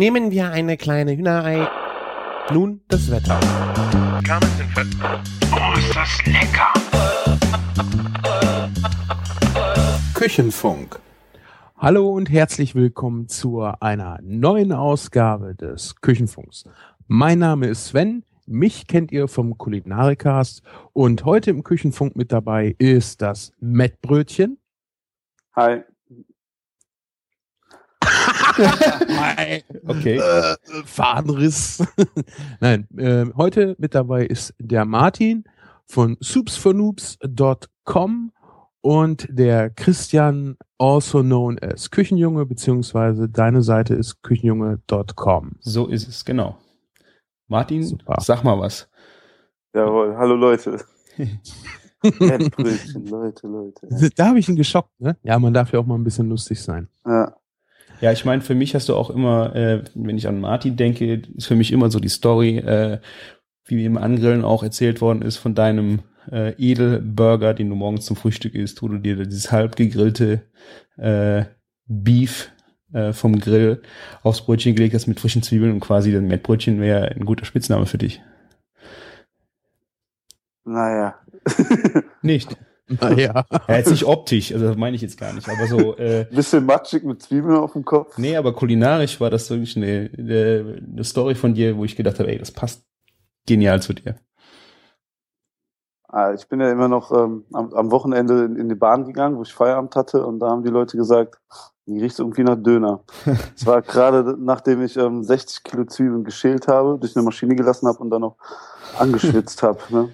Nehmen wir eine kleine Hühnerei. Nun das Wetter. Oh, ist das lecker! Küchenfunk. Hallo und herzlich willkommen zu einer neuen Ausgabe des Küchenfunks. Mein Name ist Sven, mich kennt ihr vom Kulinarikast und heute im Küchenfunk mit dabei ist das Mettbrötchen. Hi. Okay. Äh, Fadenriss. Nein, äh, heute mit dabei ist der Martin von soupsfornoobs.com und der Christian, also known as Küchenjunge, beziehungsweise deine Seite ist küchenjunge.com. So ist es, genau. Martin, Super. sag mal was. Jawohl, hallo Leute. Leute, Leute. Da habe ich ihn geschockt, ne? Ja, man darf ja auch mal ein bisschen lustig sein. Ja, Ja, ich meine, für mich hast du auch immer, äh, wenn ich an Martin denke, ist für mich immer so die Story, äh, wie im Angrillen auch erzählt worden ist von deinem äh, Edelburger, den du morgens zum Frühstück isst, wo du dir dieses halb gegrillte äh, Beef äh, vom Grill aufs Brötchen gelegt hast mit frischen Zwiebeln und quasi das Mettbrötchen wäre ein guter Spitzname für dich. naja. Nicht? Naja. Ja, jetzt nicht optisch, also das meine ich jetzt gar nicht, aber so, äh, Bisschen matschig mit Zwiebeln auf dem Kopf. Nee, aber kulinarisch war das wirklich eine, eine, Story von dir, wo ich gedacht habe, ey, das passt genial zu dir. Ah, ich bin ja immer noch ähm, am, am Wochenende in, in die Bahn gegangen, wo ich Feierabend hatte und da haben die Leute gesagt, die riecht irgendwie nach Döner. Es war gerade nachdem ich ähm, 60 Kilo Zwiebeln geschält habe, durch eine Maschine gelassen habe und dann noch angeschwitzt habe. Ne?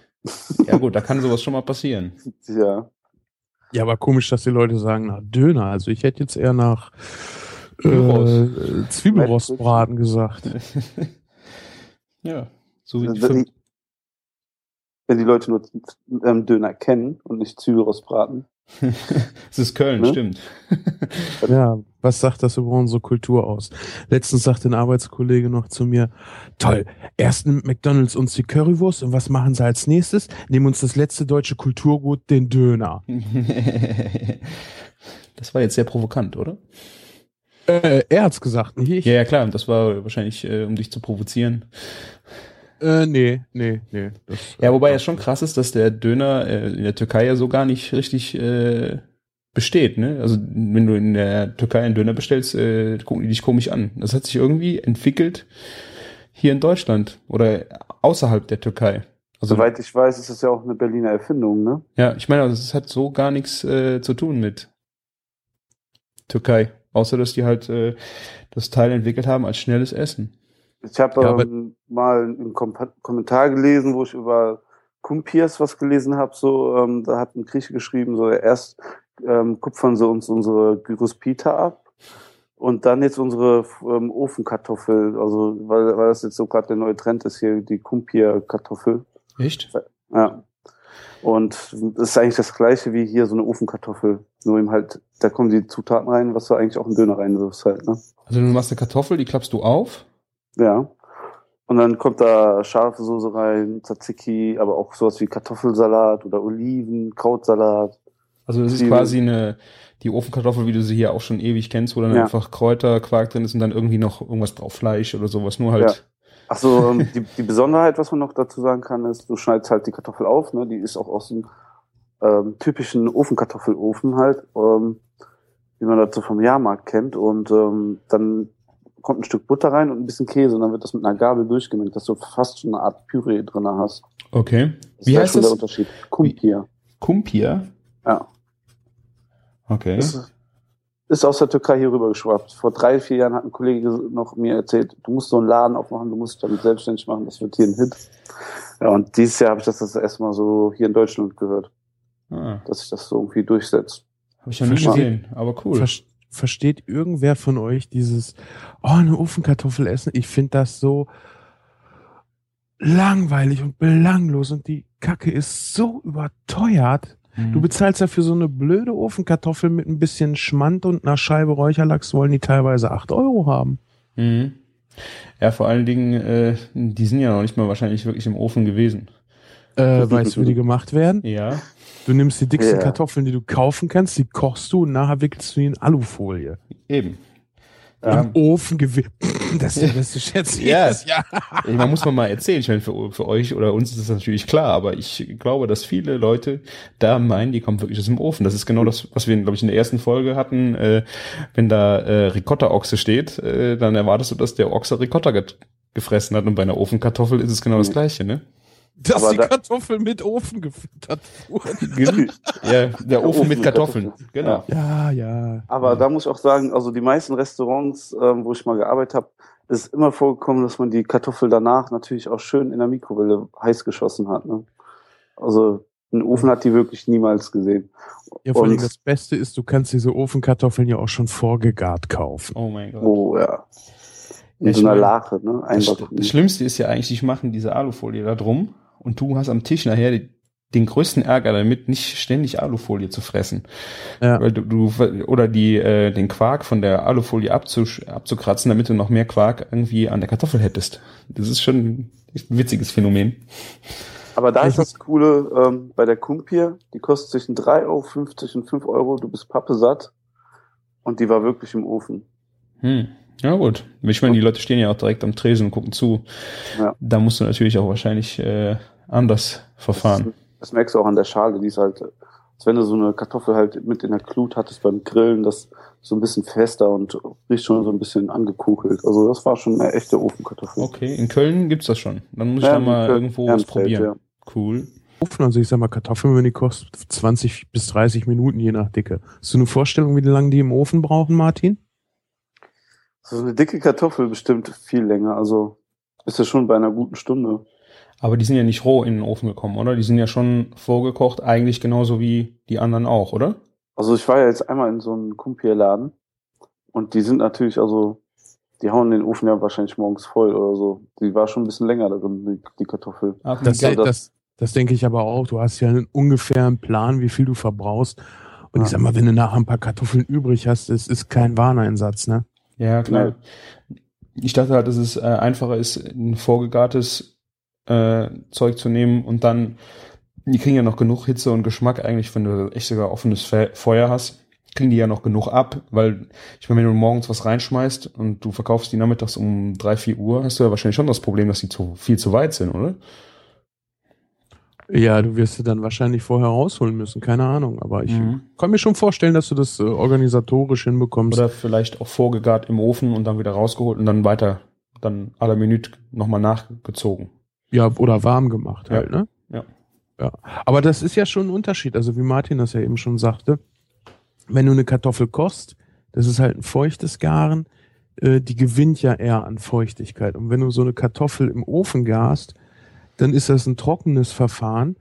Ja gut, da kann sowas schon mal passieren. Ja. Ja, aber komisch, dass die Leute sagen nach Döner. Also ich hätte jetzt eher nach Zwiebelrost. äh, Zwiebelrostbraten gesagt. ja, so wie die Wenn die, wenn die Leute nur ähm, Döner kennen und nicht Zwiebelrostbraten. Es ist Köln, Ne? stimmt. Ja, was sagt das über unsere Kultur aus? Letztens sagte ein Arbeitskollege noch zu mir, toll, erst nimmt McDonalds uns die Currywurst und was machen sie als nächstes? Nehmen uns das letzte deutsche Kulturgut, den Döner. das war jetzt sehr provokant, oder? Äh, er hat's gesagt, nicht ich. Ja, ja, klar, das war wahrscheinlich, äh, um dich zu provozieren. Äh, nee, nee, nee. Das, Ja, wobei ja schon krass ist, dass der Döner äh, in der Türkei ja so gar nicht richtig äh, besteht, ne? Also wenn du in der Türkei einen Döner bestellst, äh, gucken die dich komisch an. Das hat sich irgendwie entwickelt hier in Deutschland oder außerhalb der Türkei. Also Soweit ich weiß, ist das ja auch eine Berliner Erfindung, ne? ja, ich meine, also, es hat so gar nichts äh, zu tun mit Türkei, außer dass die halt äh, das Teil entwickelt haben als schnelles Essen. Ich habe Ja, ähm, mal einen Kom Kommentar gelesen, wo ich über Kumpiers was gelesen habe. So, ähm, da hat ein Grieche geschrieben, so erst ähm, kupfern sie uns unsere Gyros Pita ab und dann jetzt unsere ähm, Ofenkartoffel. Also weil, weil das jetzt so gerade der neue Trend ist hier, die Kumpier-Kartoffel. Echt? Ja. Und das ist eigentlich das gleiche wie hier so eine Ofenkartoffel. Nur eben halt, da kommen die Zutaten rein, was du eigentlich auch in Döner reinwirfst halt, ne? Also du machst eine Kartoffel, die klappst du auf. Ja. Und dann kommt da scharfe Soße rein, Tzatziki, aber auch sowas wie Kartoffelsalat oder Oliven, Krautsalat. Also das ist quasi eine die Ofenkartoffel, wie du sie hier auch schon ewig kennst, wo dann Ja. einfach Kräuter, Quark drin ist und dann irgendwie noch irgendwas drauf, Fleisch oder sowas. Nur halt. Ach so, ähm, die, die Besonderheit, was man noch dazu sagen kann, ist, du schneidest halt die Kartoffel auf, ne? Die ist auch aus dem ähm, typischen Ofenkartoffelofen halt, ähm, wie man so vom Jahrmarkt kennt. Und ähm, dann kommt ein Stück Butter rein und ein bisschen Käse und dann wird das mit einer Gabel durchgemengt, dass du fast schon eine Art Püree drin hast. Okay. Das Wie ist heißt schon das? der Unterschied. Kumpir. Kumpir. Ja. Okay. Ist, ist aus der Türkei hier rüber geschwappt. Vor drei, vier Jahren hat ein Kollege noch mir erzählt, du musst so einen Laden aufmachen, du musst dich damit selbstständig machen, das wird hier ein Hit. Ja, und dieses Jahr habe ich das das erste Mal so hier in Deutschland gehört, Ah, dass sich das so irgendwie durchsetzt. Habe ich noch nie Verstehe. gesehen, aber cool. Ver versteht irgendwer von euch dieses, oh, eine Ofenkartoffel essen? Ich finde das so langweilig und belanglos und die Kacke ist so überteuert. Mhm. Du bezahlst ja für so eine blöde Ofenkartoffel mit ein bisschen Schmand und einer Scheibe Räucherlachs wollen die teilweise acht Euro haben. Mhm. Ja, vor allen Dingen, äh, die sind ja noch nicht mal wahrscheinlich wirklich im Ofen gewesen. Äh, weißt du, wie die gemacht werden? Ja. Du nimmst die dicksten Ja. Kartoffeln, die du kaufen kannst, die kochst du und nachher wickelst du die in Alufolie. Eben. Im Ofen gewi Das ist der beste Scherz Ja. jedes Jahr. Ich meine, muss man mal erzählen. Ich meine, für, für euch oder uns ist das natürlich klar, aber ich glaube, dass viele Leute da meinen, die kommen wirklich aus dem Ofen. Das ist genau das, was wir, glaube ich, in der ersten Folge hatten. Äh, wenn da äh, Ricotta-Ochse steht, äh, dann erwartest du, dass der Ochse Ricotta get gefressen hat. Und bei einer Ofenkartoffel ist es genau das Gleiche, ne? Dass Aber die da- Kartoffel mit Ofen gefüttert wurden. Ja, der Ofen Ofen mit Kartoffeln. Kartoffeln. Genau. Ja, ja. Aber da muss ich auch sagen, also die meisten Restaurants, ähm, wo ich mal gearbeitet habe, ist immer vorgekommen, dass man die Kartoffel danach natürlich auch schön in der Mikrowelle heiß geschossen hat. Ne? Also ein Ofen hat die wirklich niemals gesehen. Ja, vor allem Und- das Beste ist, du kannst diese Ofenkartoffeln ja auch schon vorgegart kaufen. Oh mein Gott. Oh ja. In Ich so einer Lache, ne? Das, Einfach. das Schlimmste ist ja eigentlich, die machen diese Alufolie da drum und du hast am Tisch nachher die, den größten Ärger damit, nicht ständig Alufolie zu fressen. Ja. Weil du, du oder die äh, den Quark von der Alufolie abzusch, abzukratzen, damit du noch mehr Quark irgendwie an der Kartoffel hättest. Das ist schon ein witziges Phänomen. Aber da ist das Coole ähm, bei der Kumpir, die kostet zwischen 3,50 Euro und 5 Euro, du bist pappe satt. Und die war wirklich im Ofen. Hm. Ja gut. Ich meine, die Leute stehen ja auch direkt am Tresen und gucken zu. Ja. Da musst du natürlich auch wahrscheinlich äh, anders verfahren. Das, das merkst du auch an der Schale, die ist halt, als wenn du so eine Kartoffel halt mit in der Glut hattest beim Grillen, das so ein bisschen fester und riecht schon so ein bisschen angekokelt. Also das war schon eine echte Ofenkartoffel. Okay, in Köln gibt's das schon. Dann muss ich Ja, da mal Köln, irgendwo was probieren. ja. Cool. Ofen, also ich sag mal, Kartoffeln, wenn die kostet 20 bis 30 Minuten, je nach Dicke. Hast du eine Vorstellung, wie lange die im Ofen brauchen, Martin? So eine dicke Kartoffel bestimmt viel länger. Also ist das schon bei einer guten Stunde. Aber die sind ja nicht roh in den Ofen gekommen, oder? Die sind ja schon vorgekocht, eigentlich genauso wie die anderen auch, oder? Also ich war ja jetzt einmal in so einem Kumpierladen und die sind natürlich, also die hauen den Ofen ja wahrscheinlich morgens voll oder so. Die war schon ein bisschen länger darin, die, die Kartoffel. Ach, Das, Ja, das, das- das, denke ich aber auch. Du hast ja einen ungefähren Plan, wie viel du verbrauchst. Und ich Ja. sag mal, wenn du nachher ein paar Kartoffeln übrig hast, es ist kein Wareneinsatz, ne? Ja, klar. Ich dachte halt, dass es äh, einfacher ist, ein vorgegartes äh, Zeug zu nehmen und dann, die kriegen ja noch genug Hitze und Geschmack eigentlich, wenn du echt sogar offenes Fe Feuer hast, kriegen die ja noch genug ab, weil ich meine, wenn du morgens was reinschmeißt und du verkaufst die nachmittags um drei, vier Uhr, hast du ja wahrscheinlich schon das Problem, dass die zu viel zu weit sind, oder? Ja, du wirst sie dann wahrscheinlich vorher rausholen müssen, keine Ahnung. Aber ich Mhm. kann mir schon vorstellen, dass du das äh, organisatorisch hinbekommst. Oder vielleicht auch vorgegart im Ofen und dann wieder rausgeholt und dann weiter, dann à la Minute nochmal nachgezogen. Ja, oder warm gemacht Ja. halt, ne? Ja. Ja. Aber das ist ja schon ein Unterschied. Also wie Martin das ja eben schon sagte, wenn du eine Kartoffel kochst, das ist halt ein feuchtes Garen, äh, die gewinnt ja eher an Feuchtigkeit. Und wenn du so eine Kartoffel im Ofen garst, dann ist das ein trockenes Verfahren.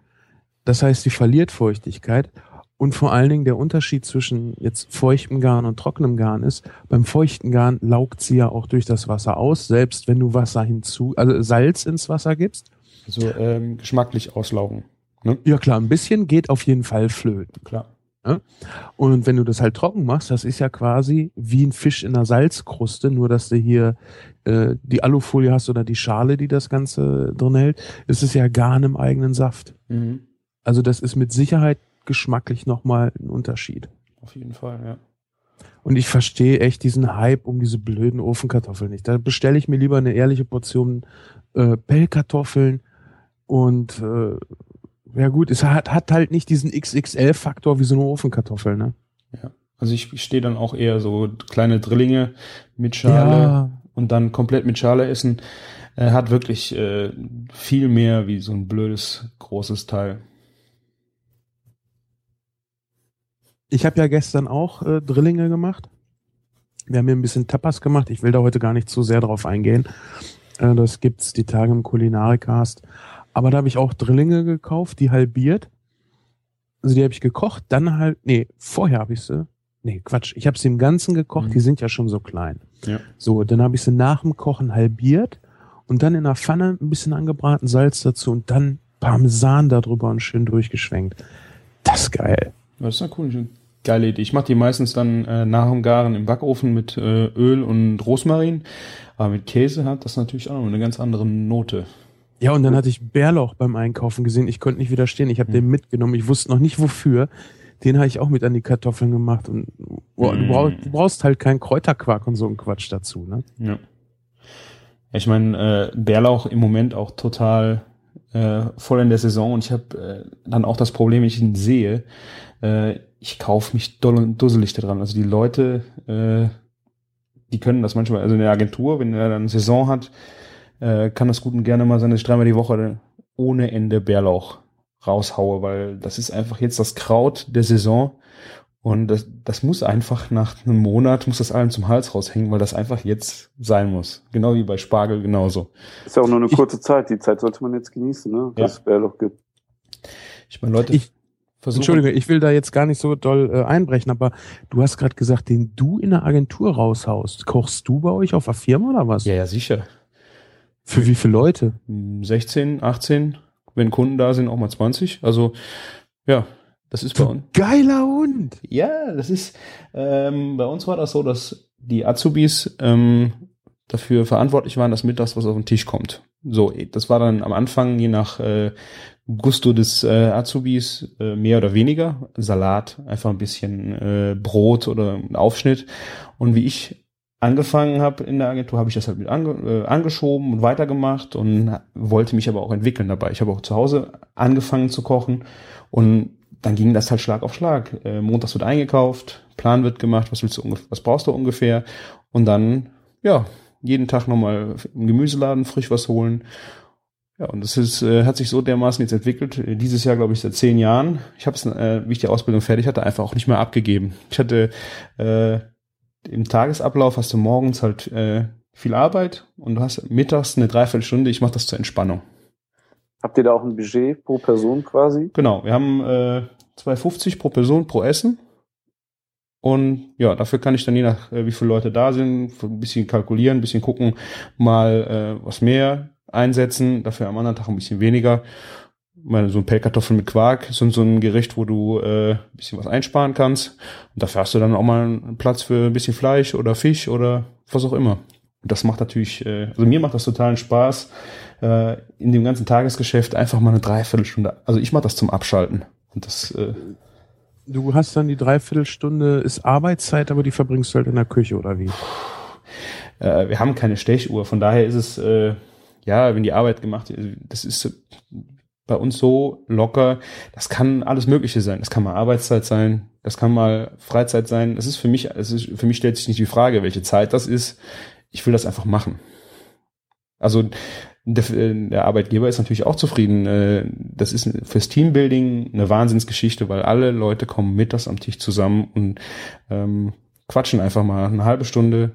Das heißt, sie verliert Feuchtigkeit. Und vor allen Dingen der Unterschied zwischen jetzt feuchtem Garn und trockenem Garn ist, beim feuchten Garn laugt sie ja auch durch das Wasser aus, selbst wenn du Wasser hinzu, also Salz ins Wasser gibst. Also ähm, geschmacklich auslaugen. Ne? Ja klar, ein bisschen geht auf jeden Fall flöten. Klar. Und wenn du das halt trocken machst, das ist ja quasi wie ein Fisch in einer Salzkruste, nur dass du hier äh, die Alufolie hast oder die Schale, die das Ganze drin hält, ist es ja Garn im eigenen Saft. Mhm. Also das ist mit Sicherheit geschmacklich nochmal ein Unterschied. Auf jeden Fall, ja. Und ich verstehe echt diesen Hype um diese blöden Ofenkartoffeln nicht. Da bestelle ich mir lieber eine ehrliche Portion äh, Pellkartoffeln und äh, ja gut, es hat, hat halt nicht diesen XXL-Faktor wie so eine Ofenkartoffel, ne? Also ich stehe dann auch eher so kleine Drillinge mit Schale und dann komplett mit Schale essen. Äh, hat wirklich äh, viel mehr wie so ein blödes großes Teil. Ich habe ja gestern auch äh, Drillinge gemacht. Wir haben hier ein bisschen Tapas gemacht. Ich will da heute gar nicht zu sehr drauf eingehen. Äh, das gibt's die Tage im Kulinarikast. Aber da habe ich auch Drillinge gekauft, die halbiert. Also die habe ich gekocht, dann halt, nee, vorher habe ich sie. Nee, Quatsch, ich habe sie im Ganzen gekocht, Mhm. die sind ja schon so klein. Ja. So, dann habe ich sie nach dem Kochen halbiert und dann in der Pfanne ein bisschen angebraten, Salz dazu und dann Parmesan darüber und schön durchgeschwenkt. Das ist geil. Das ist eine coole, geile Idee. Ich mache die meistens dann äh, nach dem Garen im Backofen mit äh, Öl und Rosmarin. Aber mit Käse hat das natürlich auch noch eine ganz andere Note. Ja, und dann hatte ich Bärlauch beim Einkaufen gesehen. Ich konnte nicht widerstehen. Ich habe den mitgenommen. Ich wusste noch nicht wofür. Den habe ich auch mit an die Kartoffeln gemacht. Und boah, du, Mm. brauchst, du brauchst halt keinen Kräuterquark und so einen Quatsch dazu. Ne? Ja. Ich meine, äh, Bärlauch im Moment auch total äh, voll in der Saison und ich habe äh, dann auch das Problem, wenn ich ihn sehe, äh, ich kaufe mich doll und dusselig daran. Also die Leute, äh, die können das manchmal, also in der Agentur, wenn er dann Saison hat, äh, kann das gut und gerne mal seine dreimal die Woche ohne Ende Bärlauch raushaue, weil das ist einfach jetzt das Kraut der Saison und das, das muss einfach nach einem Monat, muss das allen zum Hals raushängen, weil das einfach jetzt sein muss. Genau wie bei Spargel genauso. Ist ja auch nur eine kurze ich, Zeit. Die Zeit sollte man jetzt genießen, ne? dass ja. es Bärloch gibt. Ich meine, Leute, ich, versuchen. Entschuldige, ich will da jetzt gar nicht so doll äh, einbrechen, aber du hast gerade gesagt, den du in der Agentur raushaust. Kochst du bei euch auf der Firma oder was? Ja, ja, sicher. Für wie viele Leute? 16, 18. Wenn Kunden da sind, auch mal 20. Also, ja, das ist bei uns. Geiler Hund. Ja, das ist, ähm, bei uns war das so, dass die Azubis ähm, dafür verantwortlich waren, dass mittags was auf den Tisch kommt. So, das war dann am Anfang, je nach äh, Gusto des äh, Azubis, äh, mehr oder weniger. Salat, einfach ein bisschen äh, Brot oder Aufschnitt. Und wie ich angefangen habe in der Agentur, habe ich das halt mit ange, äh, angeschoben und weitergemacht und wollte mich aber auch entwickeln dabei. Ich habe auch zu Hause angefangen zu kochen und dann ging das halt Schlag auf Schlag. Äh, montags wird eingekauft, Plan wird gemacht, was willst du was brauchst du ungefähr und dann ja jeden Tag nochmal im Gemüseladen frisch was holen. Ja, und das ist, äh, hat sich so dermaßen jetzt entwickelt. Dieses Jahr, glaube ich, seit zehn Jahren. Ich habe es, äh, wie ich die Ausbildung fertig hatte, einfach auch nicht mehr abgegeben. Ich hatte äh, im Tagesablauf hast du morgens halt äh, viel Arbeit und du hast mittags eine Dreiviertelstunde. Ich mache das zur Entspannung. Habt ihr da auch ein Budget pro Person quasi? Genau, wir haben äh, 2,50 pro Person pro Essen. Und ja, dafür kann ich dann je nach, äh, wie viele Leute da sind, ein bisschen kalkulieren, ein bisschen gucken, mal äh, was mehr einsetzen, dafür am anderen Tag ein bisschen weniger. Meine, so ein Pellkartoffeln mit Quark ist so ein Gericht, wo du äh, ein bisschen was einsparen kannst. Und dafür hast du dann auch mal einen Platz für ein bisschen Fleisch oder Fisch oder was auch immer. Und das macht natürlich, äh, also mir macht das totalen Spaß, äh, in dem ganzen Tagesgeschäft einfach mal eine Dreiviertelstunde. Also ich mache das zum Abschalten. Und das. Äh, du hast dann die Dreiviertelstunde ist Arbeitszeit, aber die verbringst du halt in der Küche oder wie? Äh, wir haben keine Stechuhr, von daher ist es äh, ja, wenn die Arbeit gemacht, das ist bei uns so locker. Das kann alles Mögliche sein. Das kann mal Arbeitszeit sein, das kann mal Freizeit sein. Das ist für mich, es ist für mich stellt sich nicht die Frage, welche Zeit das ist. Ich will das einfach machen. Also der, der, Arbeitgeber ist natürlich auch zufrieden. Äh, das ist fürs Teambuilding eine Wahnsinnsgeschichte, weil alle Leute kommen mittags am Tisch zusammen und ähm, quatschen einfach mal eine halbe Stunde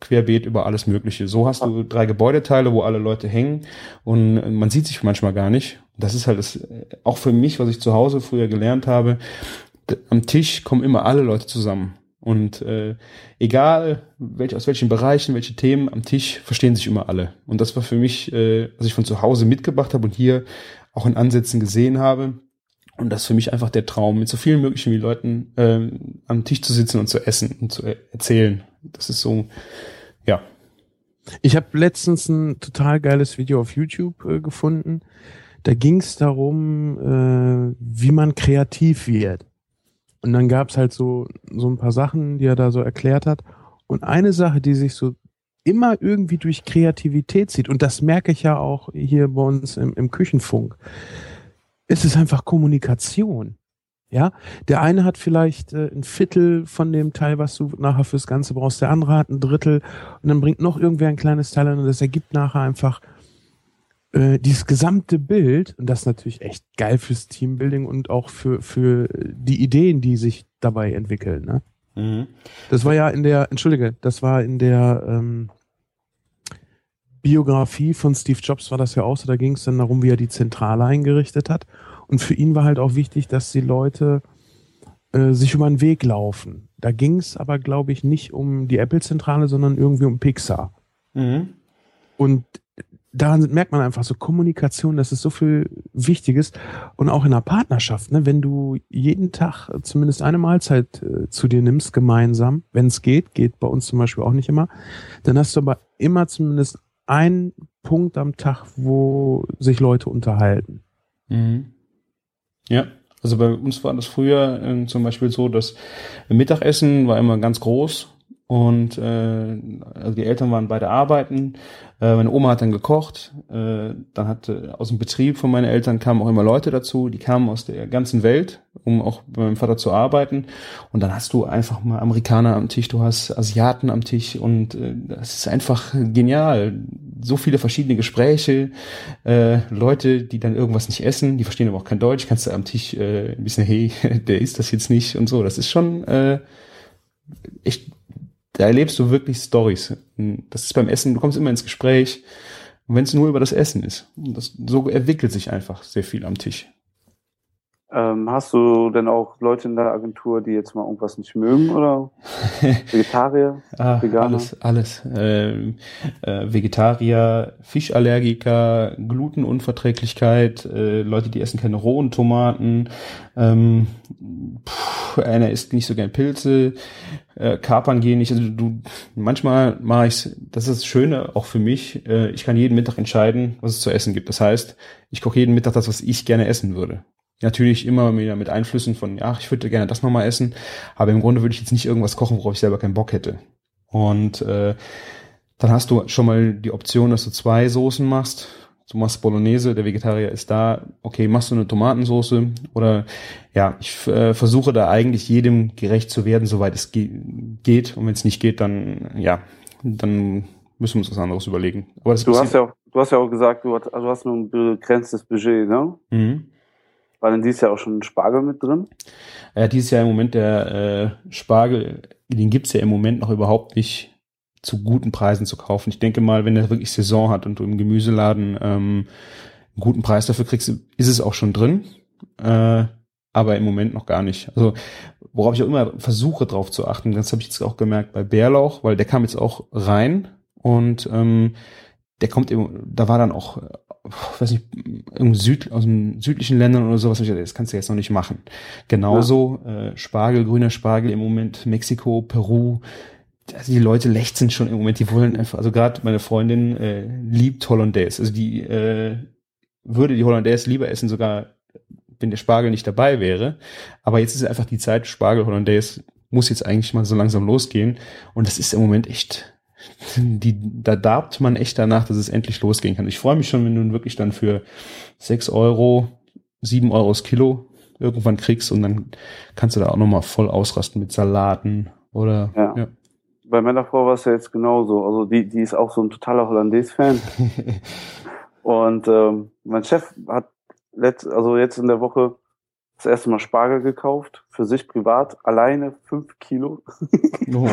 querbeet über alles Mögliche. So hast du drei Gebäudeteile, wo alle Leute hängen und man sieht sich manchmal gar nicht. Das ist halt das, auch für mich, was ich zu Hause früher gelernt habe. Am Tisch kommen immer alle Leute zusammen. Und äh, egal welch, aus welchen Bereichen, welche Themen am Tisch verstehen sich immer alle. Und das war für mich, äh, was ich von zu Hause mitgebracht habe und hier auch in Ansätzen gesehen habe. Und das ist für mich einfach der Traum, mit so vielen möglichen wie Leuten äh, am Tisch zu sitzen und zu essen und zu erzählen. Das ist so, ja. Ich habe letztens ein total geiles Video auf YouTube äh, gefunden. Da ging es darum, äh, wie man kreativ wird. Und dann gab es halt so, so ein paar Sachen, die er da so erklärt hat. Und eine Sache, die sich so immer irgendwie durch Kreativität zieht, und das merke ich ja auch hier bei uns im, im Küchenfunk, ist es einfach Kommunikation. Ja, der eine hat vielleicht äh, ein Viertel von dem Teil, was du nachher fürs Ganze brauchst, der andere hat ein Drittel und dann bringt noch irgendwer ein kleines Teil und das ergibt nachher einfach äh, dieses gesamte Bild, und das ist natürlich echt geil fürs Teambuilding und auch für, für die Ideen, die sich dabei entwickeln. Ne? Mhm. Das war ja in der, entschuldige, das war in der ähm, Biografie von Steve Jobs war das ja auch so, da ging es dann darum, wie er die Zentrale eingerichtet hat. Und für ihn war halt auch wichtig, dass die Leute äh, sich über den Weg laufen. Da ging es aber, glaube ich, nicht um die Apple-Zentrale, sondern irgendwie um Pixar. Mhm. Und daran merkt man einfach so Kommunikation, das ist so viel Wichtiges und auch in einer Partnerschaft, ne, wenn du jeden Tag zumindest eine Mahlzeit äh, zu dir nimmst gemeinsam, wenn es geht, geht bei uns zum Beispiel auch nicht immer, dann hast du aber immer zumindest einen Punkt am Tag, wo sich Leute unterhalten. Mhm. Ja, also bei uns war das früher äh, zum Beispiel so, dass Mittagessen war immer ganz groß und äh, also die Eltern waren beide arbeiten. Äh, meine Oma hat dann gekocht. Äh, dann hat äh, aus dem Betrieb von meinen Eltern kamen auch immer Leute dazu. Die kamen aus der ganzen Welt, um auch bei meinem Vater zu arbeiten. Und dann hast du einfach mal Amerikaner am Tisch, du hast Asiaten am Tisch und äh, das ist einfach genial. So viele verschiedene Gespräche, äh, Leute, die dann irgendwas nicht essen, die verstehen aber auch kein Deutsch. Kannst du am Tisch äh, ein bisschen, hey, der isst das jetzt nicht und so. Das ist schon äh, echt da erlebst du wirklich Stories. Das ist beim Essen, du kommst immer ins Gespräch. Wenn es nur über das Essen ist. Das, so entwickelt sich einfach sehr viel am Tisch. Ähm, hast du denn auch Leute in der Agentur, die jetzt mal irgendwas nicht mögen oder Vegetarier, ah, Veganer? Alles, alles. Ähm, äh, Vegetarier, Fischallergiker, Glutenunverträglichkeit, äh, Leute, die essen keine rohen Tomaten, ähm, pff, einer isst nicht so gern Pilze, äh, Kapern gehen nicht. Also du, manchmal mache ich's. Das ist das Schöne auch für mich. Äh, ich kann jeden Mittag entscheiden, was es zu essen gibt. Das heißt, ich koche jeden Mittag das, was ich gerne essen würde. Natürlich immer wieder mit Einflüssen von, ja, ich würde gerne das nochmal essen, aber im Grunde würde ich jetzt nicht irgendwas kochen, worauf ich selber keinen Bock hätte. Und äh, dann hast du schon mal die Option, dass du zwei Soßen machst. Du machst Bolognese, der Vegetarier ist da. Okay, machst du eine Tomatensoße? Oder ja, ich äh, versuche da eigentlich jedem gerecht zu werden, soweit es ge geht. Und wenn es nicht geht, dann ja, dann müssen wir uns was anderes überlegen. Aber das du hast ja auch, du hast ja auch gesagt, du hast, also hast nur ein begrenztes Budget, ne? Mhm. War denn dieses Jahr auch schon ein Spargel mit drin? Ja, dieses Jahr im Moment der äh, Spargel, den gibt's ja im Moment noch überhaupt nicht zu guten Preisen zu kaufen. Ich denke mal, wenn er wirklich Saison hat und du im Gemüseladen ähm, einen guten Preis dafür kriegst, ist es auch schon drin. Äh, aber im Moment noch gar nicht. Also worauf ich auch immer versuche drauf zu achten, das habe ich jetzt auch gemerkt bei Bärlauch, weil der kam jetzt auch rein und ähm, der kommt eben, da war dann auch weiß nicht, im Süd, aus den südlichen Ländern oder sowas, das kannst du jetzt noch nicht machen. Genauso ja. äh, Spargel, grüner Spargel im Moment, Mexiko, Peru, also die Leute lechzen schon im Moment, die wollen einfach, also gerade meine Freundin äh, liebt Hollandaise, also die äh, würde die Hollandaise lieber essen, sogar wenn der Spargel nicht dabei wäre. Aber jetzt ist einfach die Zeit, Spargel Hollandaise muss jetzt eigentlich mal so langsam losgehen. Und das ist im Moment echt die, da darbt man echt danach, dass es endlich losgehen kann. Ich freue mich schon, wenn du wirklich dann für sechs Euro, sieben Euro das Kilo irgendwann kriegst und dann kannst du da auch nochmal voll ausrasten mit Salaten oder ja. ja. Bei meiner Frau war es ja jetzt genauso. Also die, die ist auch so ein totaler Hollandaise-Fan. und ähm, mein Chef hat letzt, also jetzt in der Woche das erste Mal Spargel gekauft, für sich privat, alleine fünf Kilo. oh.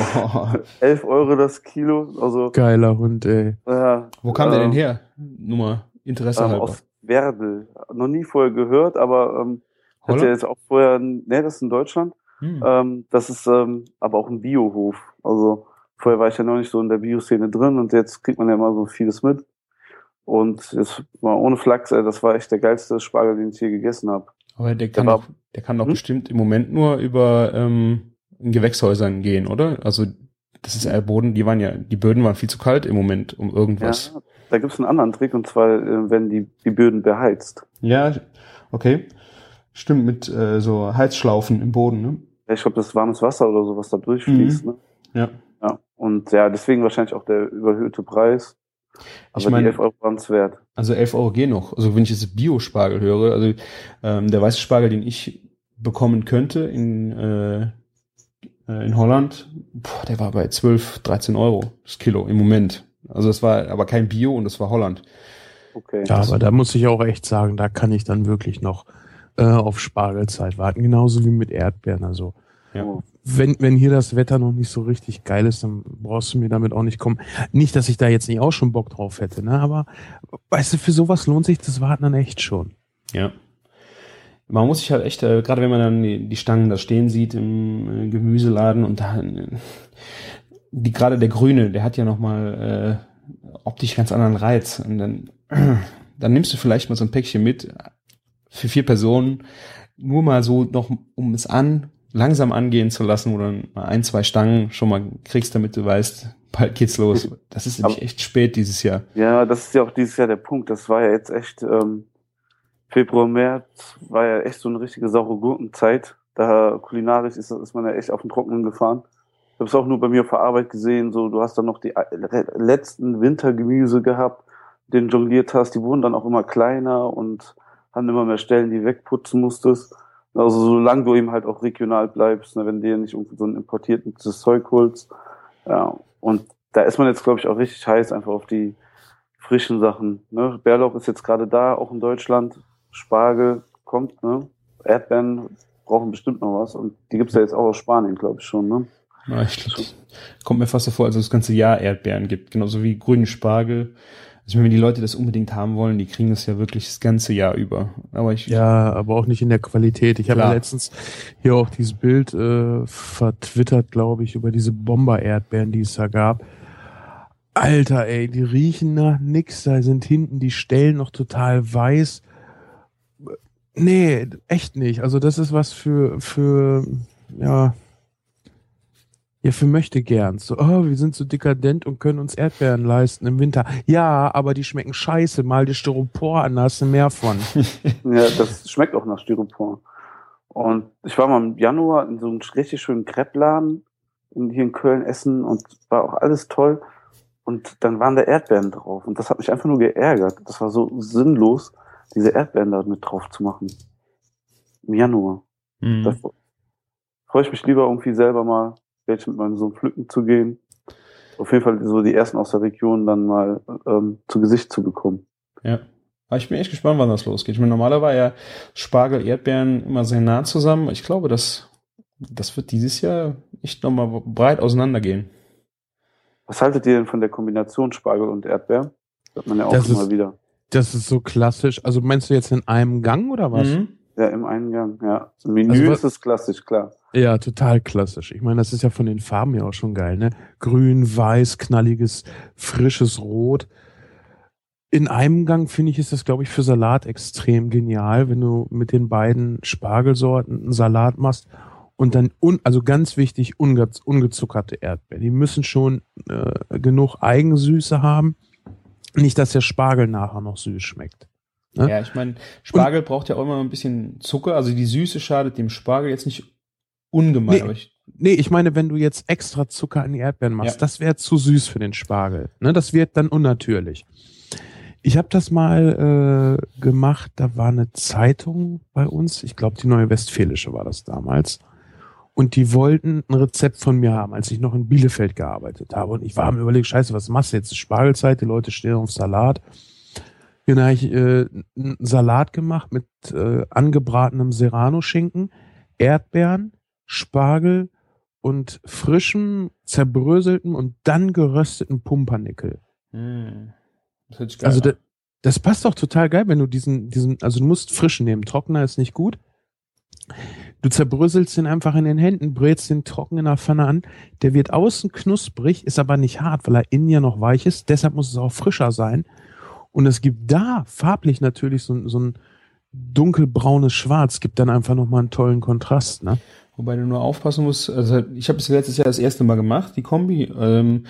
11 Euro das Kilo. Also, Geiler Hund, ey. Äh, Wo kam äh, der denn ähm, her? Nur mal Interesse ähm, halber. Aus Werdel. Noch nie vorher gehört, aber ähm, hat ja jetzt auch vorher, ne, das ist in Deutschland. Hm. Ähm, das ist ähm, aber auch ein Biohof. Also vorher war ich ja noch nicht so in der Bioszene drin und jetzt kriegt man ja mal so vieles mit. Und jetzt mal ohne Flachs, ey, das war echt der geilste Spargel, den ich hier gegessen habe. Aber der kann doch, der kann doch hm? bestimmt im Moment nur über ähm, Gewächshäusern gehen, oder? Also das ist der Boden, die waren ja, die Böden waren viel zu kalt im Moment um irgendwas. Ja, da gibt's einen anderen Trick und zwar äh, werden die, die Böden beheizt. Ja, okay. Stimmt, mit äh, so Heizschlaufen im Boden, ne? Ja, ich glaube, das ist warmes Wasser oder so, was da durchfließt, mhm. ne? Ja. Und ja, deswegen wahrscheinlich auch der überhöhte Preis. Aber ich meine, 11 Euro waren es wert. Also 11 Euro gehen noch. Also wenn ich jetzt Bio-Spargel höre, also ähm, der weiße Spargel, den ich bekommen könnte in, äh, äh in Holland, boah, der war bei 12, 13 Euro das Kilo im Moment. Also es war aber kein Bio und es war Holland. Okay. Ja, aber da muss ich auch echt sagen, da kann ich dann wirklich noch äh, auf Spargelzeit warten, genauso wie mit Erdbeeren. Also ja. Wenn, wenn hier das Wetter noch nicht so richtig geil ist, dann brauchst du mir damit auch nicht kommen. Nicht, dass ich da jetzt nicht auch schon Bock drauf hätte, ne? Aber weißt du, für sowas lohnt sich das Warten dann echt schon. Ja. Man muss sich halt echt, äh, gerade wenn man dann die, die, Stangen da stehen sieht im äh, Gemüseladen und da äh, die gerade der Grüne, der hat ja nochmal äh, optisch ganz anderen Reiz. Und dann, dann nimmst du vielleicht mal so ein Päckchen mit für vier Personen, nur mal so noch um es an langsam angehen zu lassen, wo du dann mal ein, zwei Stangen schon mal kriegst, damit du weißt, bald geht's los. Das ist nämlich echt spät dieses Jahr. Ja, das ist ja auch dieses Jahr der Punkt. Das war ja jetzt echt ähm, Februar, März war ja echt so eine richtige saure Gurkenzeit. Da kulinarisch ist, ist man ja echt auf den Trockenen gefahren. Ich habe es auch nur bei mir auf der Arbeit gesehen, so du hast dann noch die äh, letzten Wintergemüse gehabt, den jongliert hast, die wurden dann auch immer kleiner und haben immer mehr Stellen, die wegputzen musstest. Also solange du eben halt auch regional bleibst, ne, wenn du dir nicht irgendwie so ein importiertes Zeug holst. Ja, und da ist man jetzt, glaube ich, auch richtig heiß einfach auf die frischen Sachen. Ne? Bärlauch ist jetzt gerade da, auch in Deutschland. Spargel kommt, ne? Erdbeeren brauchen bestimmt noch was. Und die gibt's ja jetzt auch aus Spanien, glaube ich schon, ne? Ja, ich glaub, kommt mir fast so vor, als es das ganze Jahr Erdbeeren gibt. Genauso wie grünen Spargel. Also wenn die Leute das unbedingt haben wollen, die kriegen es ja wirklich das ganze Jahr über. Aber ich ja, aber auch nicht in der Qualität. Ich habe ja letztens hier auch dieses Bild äh, vertwittert, glaube ich, über diese Bomber-Erdbeeren, die es da gab. Alter, ey, die riechen nach nix. Da sind hinten die Stellen noch total weiß. Nee, echt nicht. Also das ist was für, für, ja, ja, für möchte gern. So, oh, wir sind so dekadent und können uns Erdbeeren leisten im Winter. Ja, aber die schmecken scheiße. Mal die Styropor an, da hast du mehr von. ja, das schmeckt auch nach Styropor. Und ich war mal im Januar in so einem richtig schönen Kreppladen hier in Köln essen und war auch alles toll. Und dann waren da Erdbeeren drauf. Und das hat mich einfach nur geärgert. Das war so sinnlos, diese Erdbeeren da mit drauf zu machen. Im Januar. Mhm. Da freue ich mich lieber irgendwie selber mal welche mit meinem Sohn pflücken zu gehen. Auf jeden Fall so die ersten aus der Region dann mal ähm, zu Gesicht zu bekommen. Ja. Aber ich bin echt gespannt, wann das losgeht. Ich meine, normalerweise war ja Spargel, Erdbeeren immer sehr nah zusammen. Ich glaube, das, das wird dieses Jahr echt nochmal breit auseinandergehen. Was haltet ihr denn von der Kombination Spargel und Erdbeer? Das hat man ja auch das immer ist, wieder. Das ist so klassisch. Also meinst du jetzt in einem Gang oder was? Mhm. Ja, im Eingang, ja. Im Menü also, ist es klassisch, klar. Ja, total klassisch. Ich meine, das ist ja von den Farben ja auch schon geil, ne? Grün, weiß, knalliges, frisches Rot. In einem Gang finde ich, ist das, glaube ich, für Salat extrem genial, wenn du mit den beiden Spargelsorten einen Salat machst und dann, un, also ganz wichtig, unge, ungezuckerte Erdbeeren. Die müssen schon äh, genug Eigensüße haben. Nicht, dass der Spargel nachher noch süß schmeckt. Ne? Ja, ich meine, Spargel und, braucht ja auch immer ein bisschen Zucker. Also die Süße schadet dem Spargel jetzt nicht ungemein. Nee, ich, nee, ich meine, wenn du jetzt extra Zucker in die Erdbeeren machst, ja. das wäre zu süß für den Spargel. Ne? Das wird dann unnatürlich. Ich habe das mal äh, gemacht, da war eine Zeitung bei uns, ich glaube die Neue Westfälische war das damals. Und die wollten ein Rezept von mir haben, als ich noch in Bielefeld gearbeitet habe. Und ich war am überlegen, scheiße, was machst du jetzt? Spargelzeit, die Leute stehen auf Salat. Genau, habe ich äh, einen Salat gemacht mit äh, angebratenem Serrano-Schinken, Erdbeeren, Spargel und frischem, zerbröseltem und dann gerösteten Pumpernickel. Mm, das also da, das passt doch total geil, wenn du diesen, diesen, also du musst frischen nehmen. Trockener ist nicht gut. Du zerbröselst den einfach in den Händen, brätst den trocken in der Pfanne an. Der wird außen knusprig, ist aber nicht hart, weil er innen ja noch weich ist. Deshalb muss es auch frischer sein. Und es gibt da farblich natürlich so, so ein dunkelbraunes Schwarz, gibt dann einfach nochmal einen tollen Kontrast, ne? Wobei du nur aufpassen musst, also ich habe es letztes Jahr das erste Mal gemacht, die Kombi. Ähm,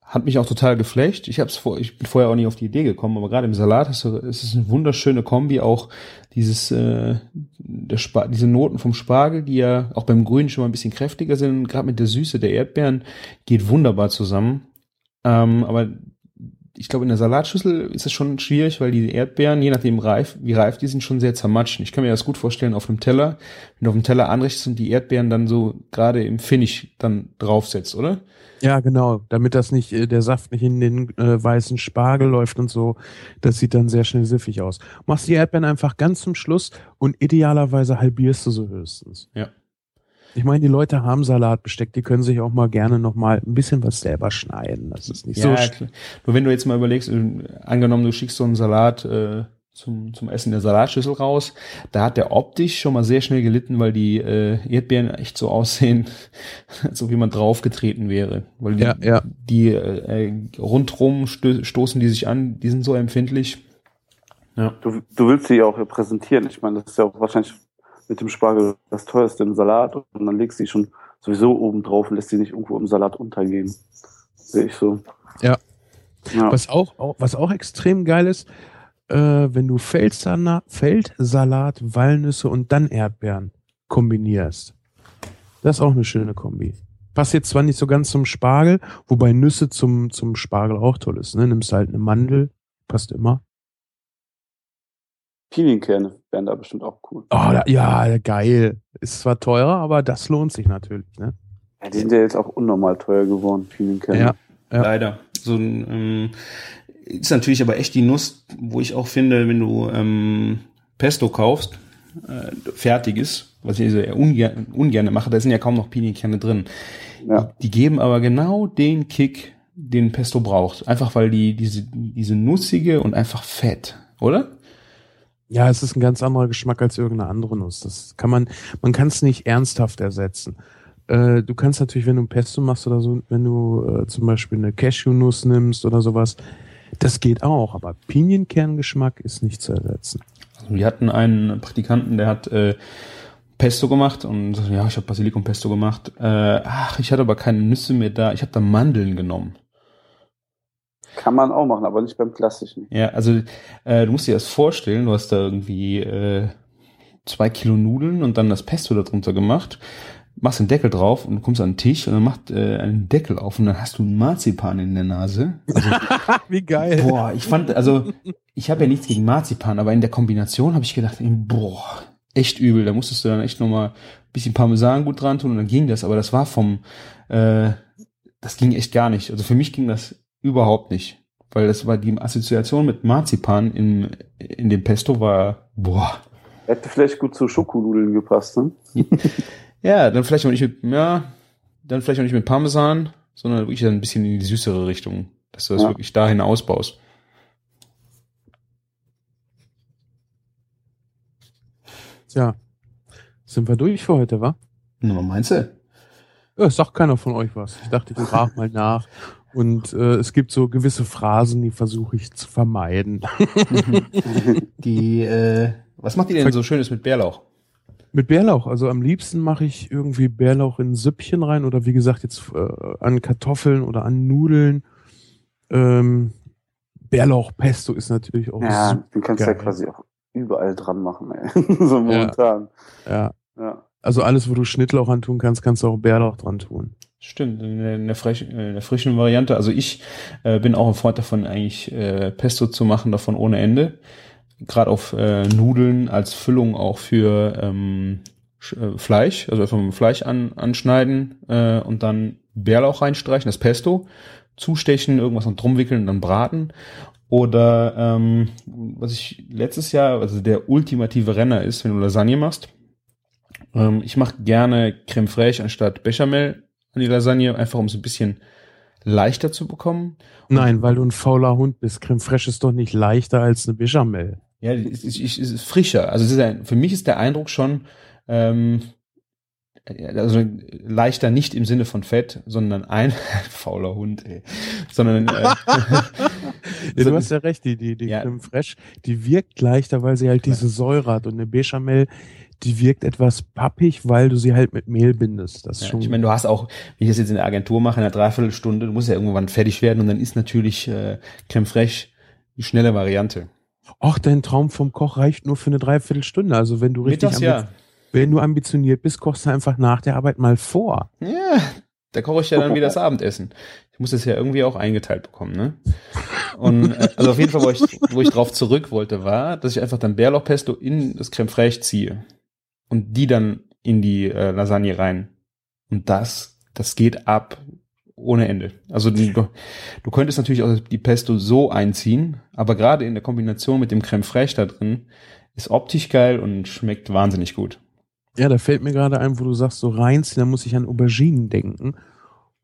hat mich auch total geflecht. Ich hab's vor, ich bin vorher auch nicht auf die Idee gekommen, aber gerade im Salat ist es eine wunderschöne Kombi, auch dieses äh, der diese Noten vom Spargel, die ja auch beim Grünen schon mal ein bisschen kräftiger sind, gerade mit der Süße der Erdbeeren geht wunderbar zusammen. Ähm, aber ich glaube, in der Salatschüssel ist es schon schwierig, weil die Erdbeeren, je nachdem reif, wie reif die sind, schon sehr zermatschen. Ich kann mir das gut vorstellen auf einem Teller, wenn du auf dem Teller anrichtest und die Erdbeeren dann so gerade im Finish dann draufsetzt, oder? Ja, genau, damit das nicht, äh, der Saft nicht in den äh, weißen Spargel läuft und so. Das sieht dann sehr schnell siffig aus. Machst die Erdbeeren einfach ganz zum Schluss und idealerweise halbierst du so höchstens. Ja. Ich meine, die Leute haben Salatbesteck, die können sich auch mal gerne noch mal ein bisschen was selber schneiden. Das ist nicht ja, so. Klar. Nur wenn du jetzt mal überlegst, äh, angenommen, du schickst so einen Salat äh, zum, zum Essen der Salatschüssel raus, da hat der optisch schon mal sehr schnell gelitten, weil die äh, Erdbeeren echt so aussehen, als ob jemand draufgetreten wäre. Weil die, ja, ja. die äh, rundrum sto stoßen die sich an, die sind so empfindlich. Ja. Du, du willst sie ja auch präsentieren. Ich meine, das ist ja auch wahrscheinlich mit dem Spargel das teuerste im Salat und dann legst du die schon sowieso oben drauf und lässt sie nicht irgendwo im Salat untergehen. Sehe ich so. Ja. ja. Was, auch, auch, was auch extrem geil ist, äh, wenn du Feldsalat, Feldsalat, Walnüsse und dann Erdbeeren kombinierst. Das ist auch eine schöne Kombi. Passt jetzt zwar nicht so ganz zum Spargel, wobei Nüsse zum, zum Spargel auch toll ist. Ne? Nimmst halt eine Mandel, passt immer. Pinienkerne wären da bestimmt auch cool. Oh, da, ja, geil. Ist zwar teurer, aber das lohnt sich natürlich. Ne? Ja, die sind ja jetzt auch unnormal teuer geworden, Pinienkerne. Ja. Ja. Leider. So ein, ähm, ist natürlich aber echt die Nuss, wo ich auch finde, wenn du ähm, Pesto kaufst, äh, fertiges, was ich sehr ungern, ungern mache, da sind ja kaum noch Pinienkerne drin. Ja. Die, die geben aber genau den Kick, den Pesto braucht. Einfach weil die diese, diese nussige und einfach fett, oder? Ja, es ist ein ganz anderer Geschmack als irgendeine andere Nuss. Das kann man, man kann es nicht ernsthaft ersetzen. Äh, du kannst natürlich, wenn du ein Pesto machst oder so, wenn du äh, zum Beispiel eine Cashewnuss nimmst oder sowas, das geht auch, aber Pinienkerngeschmack ist nicht zu ersetzen. Also wir hatten einen Praktikanten, der hat äh, Pesto gemacht und ja, ich habe Basilikum Pesto gemacht. Äh, ach, ich hatte aber keine Nüsse mehr da. Ich habe da Mandeln genommen. Kann man auch machen, aber nicht beim klassischen. Ja, also äh, du musst dir das vorstellen, du hast da irgendwie äh, zwei Kilo Nudeln und dann das Pesto darunter gemacht, machst den Deckel drauf und du kommst an den Tisch und dann macht äh, einen Deckel auf und dann hast du einen Marzipan in der Nase. Also, Wie geil. boah, ich fand, also ich habe ja nichts gegen Marzipan, aber in der Kombination habe ich gedacht, ey, boah, echt übel. Da musstest du dann echt nochmal ein bisschen Parmesan gut dran tun und dann ging das, aber das war vom, äh, das ging echt gar nicht. Also für mich ging das überhaupt nicht. Weil das war die Assoziation mit Marzipan in, in dem Pesto war, boah. Hätte vielleicht gut zu Schokonudeln gepasst, ne? Ja, dann vielleicht auch nicht mit, ja, dann vielleicht auch nicht mit Parmesan, sondern wirklich dann ein bisschen in die süßere Richtung, dass du das Ja. wirklich dahin ausbaust. Tja, sind wir durch für heute, wa? Na, was meinst du? Ja, es sagt keiner von euch was. Ich dachte, ich frage mal nach. Und äh, es gibt so gewisse Phrasen, die versuche ich zu vermeiden. Die, äh, was macht ihr denn so Schönes mit Bärlauch? Mit Bärlauch, also am liebsten mache ich irgendwie Bärlauch in Süppchen rein oder wie gesagt jetzt äh, an Kartoffeln oder an Nudeln. Ähm, Bärlauchpesto ist natürlich auch Ja, super den kannst du ja geil. quasi auch überall dran machen, ey. so momentan. Ja, Ja. also alles, wo du Schnittlauch an tun kannst, kannst du auch Bärlauch dran tun. Stimmt, in der, in der, frech, äh, in der frischen Variante. Also ich äh, bin auch ein Freund davon, eigentlich äh, Pesto zu machen, davon ohne Ende. Gerade auf äh, Nudeln als Füllung auch für ähm, äh, Fleisch, also einfach mit Fleisch an, anschneiden äh, und dann Bärlauch reinstreichen, das Pesto, zustechen, irgendwas noch drum wickeln und dann braten. Oder ähm, was ich letztes Jahr, also der ultimative Renner ist, wenn du Lasagne machst. Ähm, ich mache gerne Creme fraiche anstatt Bechamel an die Lasagne, einfach um es ein bisschen leichter zu bekommen. Nein, weil du ein fauler Hund bist. Creme fraiche ist doch nicht leichter als eine Bechamel. Ja, es ist, es ist frischer. Also ist ein, für mich ist der Eindruck schon, ähm, also leichter nicht im Sinne von Fett, sondern ein fauler Hund, ey. sondern äh, Ja, du hast ja recht, die, die, die Ja. Creme fraiche, die wirkt leichter, weil sie halt diese Säure hat. Und eine Bechamel, die wirkt etwas pappig, weil du sie halt mit Mehl bindest. Das ist Ja, schon ich meine, du hast auch, wenn ich das jetzt in der Agentur mache, in einer Dreiviertelstunde, du musst ja irgendwann fertig werden und dann ist natürlich äh, Creme fraiche die schnelle Variante. Ach, dein Traum vom Koch reicht nur für eine Dreiviertelstunde. Also wenn du richtig Mittags, ja. wenn du ambitioniert bist, kochst du einfach nach der Arbeit mal vor. Ja, da koche ich ja dann wieder das Abendessen. Ich muss das ja irgendwie auch eingeteilt bekommen, ne? Und äh, also auf jeden Fall, wo ich, wo ich drauf zurück wollte, war, dass ich einfach dann Bärlauchpesto in das Creme fraiche ziehe und die dann in die äh, Lasagne rein. Und das, das geht ab ohne Ende. Also du, du könntest natürlich auch die Pesto so einziehen, aber gerade in der Kombination mit dem Creme fraiche da drin ist optisch geil und schmeckt wahnsinnig gut. Ja, da fällt mir gerade ein, wo du sagst, so reinziehen, da muss ich an Auberginen denken.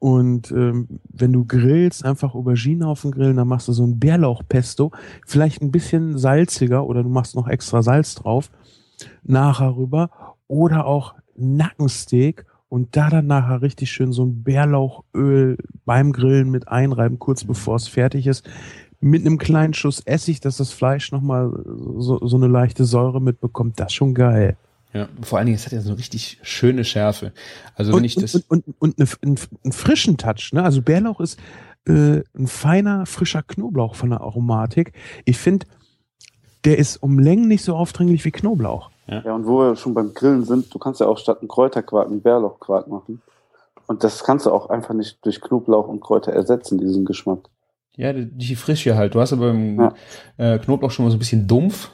Und ähm, wenn du grillst, einfach Auberginen auf den Grill, dann machst du so ein Bärlauchpesto, vielleicht ein bisschen salziger oder du machst noch extra Salz drauf, nachher rüber. Oder auch Nackensteak und da dann nachher richtig schön so ein Bärlauchöl beim Grillen mit einreiben, kurz bevor es fertig ist. Mit einem kleinen Schuss Essig, dass das Fleisch nochmal so, so eine leichte Säure mitbekommt. Das ist schon geil. Ja, vor allen Dingen, es hat ja so richtig schöne Schärfe. Also wenn und, ich das. und, und, und, und eine, einen, einen frischen Touch. Ne? Also Bärlauch ist äh, ein feiner, frischer Knoblauch von der Aromatik. Ich finde, der ist um Längen nicht so aufdringlich wie Knoblauch. Ja, und wo wir schon beim Grillen sind, du kannst ja auch statt einen Kräuterquark einen Bärlauchquark machen. Und das kannst du auch einfach nicht durch Knoblauch und Kräuter ersetzen, diesen Geschmack. Ja, die, die Frische halt. Du hast aber beim Ja. äh, Knoblauch schon mal so ein bisschen dumpf.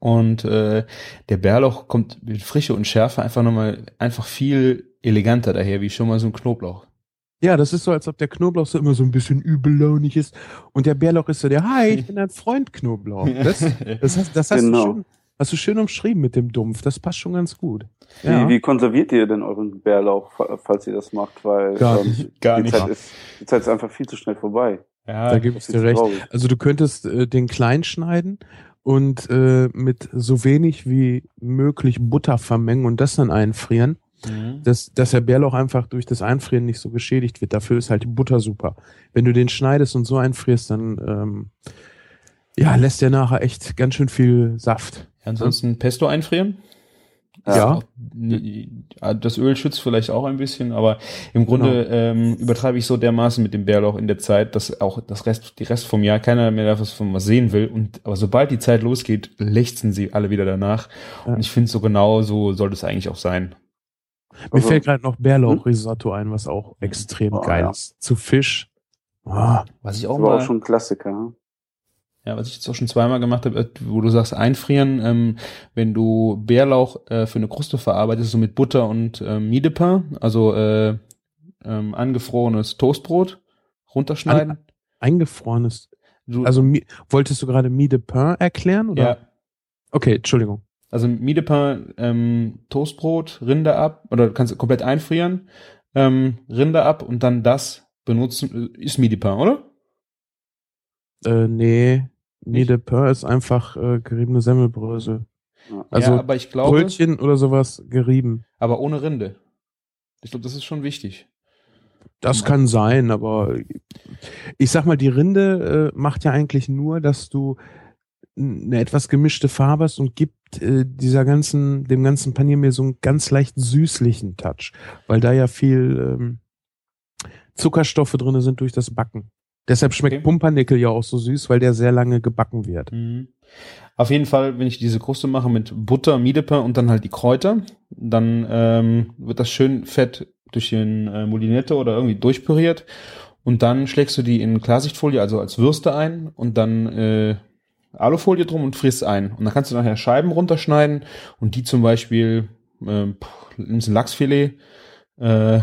Und äh, der Bärlauch kommt mit Frische und Schärfe einfach nochmal einfach viel eleganter daher, wie schon mal so ein Knoblauch. Ja, das ist so, als ob der Knoblauch so immer so ein bisschen übellaunig ist und der Bärlauch ist so der, hi, ich bin dein Freund Knoblauch. Das, das hast, das hast, Genau. du schön, hast du schön umschrieben mit dem Dumpf. Das passt schon ganz gut. Wie, Ja. wie konserviert ihr denn euren Bärlauch, fa- falls ihr das macht? Weil Gar ähm, nicht. Gar die, nicht. Zeit ist, die Zeit ist einfach viel zu schnell vorbei. Ja, Da gebe ich Viel dir recht. traurig. Also du könntest äh, den klein schneiden und äh, mit so wenig wie möglich Butter vermengen und das dann einfrieren, Mhm. dass, dass der Bärlauch einfach durch das Einfrieren nicht so geschädigt wird. Dafür ist halt die Butter super. Wenn du den schneidest und so einfrierst, dann ähm, ja, lässt der nachher echt ganz schön viel Saft. Ansonsten Pesto einfrieren. Ja. Das Öl schützt vielleicht auch ein bisschen, aber im Grunde ähm, übertreibe ich so dermaßen mit dem Bärlauch in der Zeit, dass auch das Rest, die Rest vom Jahr keiner mehr was von was sehen will. Und aber sobald die Zeit losgeht, lechzen sie alle wieder danach. Ja. Und ich finde so genau so sollte es eigentlich auch sein. Mir Also- fällt gerade noch Bärlauchrisotto ein, was auch extrem Oh, geil ja. ist. Zu Fisch. Ah, Was ich Das auch war mal, auch schon ein Klassiker. ne? ja, was ich jetzt auch schon zweimal gemacht habe, äh, wo du sagst einfrieren, ähm, wenn du Bärlauch äh, für eine Kruste verarbeitest, so mit Butter und ähm, Miedepain, also äh, ähm, angefrorenes Toastbrot runterschneiden. eingefrorenes. Du, Also mi- wolltest du gerade Mie de Pain erklären? Oder? ja, Okay, Entschuldigung. Also Miedepain, ähm, Toastbrot, Rinde ab, oder du kannst komplett einfrieren, ähm, Rinde ab und dann das benutzen, äh, ist Miedepain, oder? Äh, nee, Mie Nicht? de Pain ist einfach äh, geriebene Semmelbrösel. Also ja, aber ich glaube, Brötchen oder sowas gerieben. aber ohne Rinde. Ich glaube, das ist schon wichtig. Das kann sein, aber ich sag mal, die Rinde äh, macht ja eigentlich nur, dass du eine etwas gemischte Farbe hast und gibt äh, dieser ganzen, dem ganzen Panier mir so einen ganz leicht süßlichen Touch, weil da ja viel ähm, Zuckerstoffe drinne sind durch das Backen. Deshalb schmeckt Okay. Pumpernickel ja auch so süß, weil der sehr lange gebacken wird. Mhm. Auf jeden Fall, wenn ich diese Kruste mache mit Butter, Miedepain und dann halt die Kräuter, dann ähm, wird das schön fett durch den äh, Molinette oder irgendwie durchpüriert und dann schlägst du die in Klarsichtfolie, also als Würste ein und dann äh, Alufolie drum und frisst ein. Und dann kannst du nachher Scheiben runterschneiden und die zum Beispiel, äh, nimmst ein Lachsfilet, äh,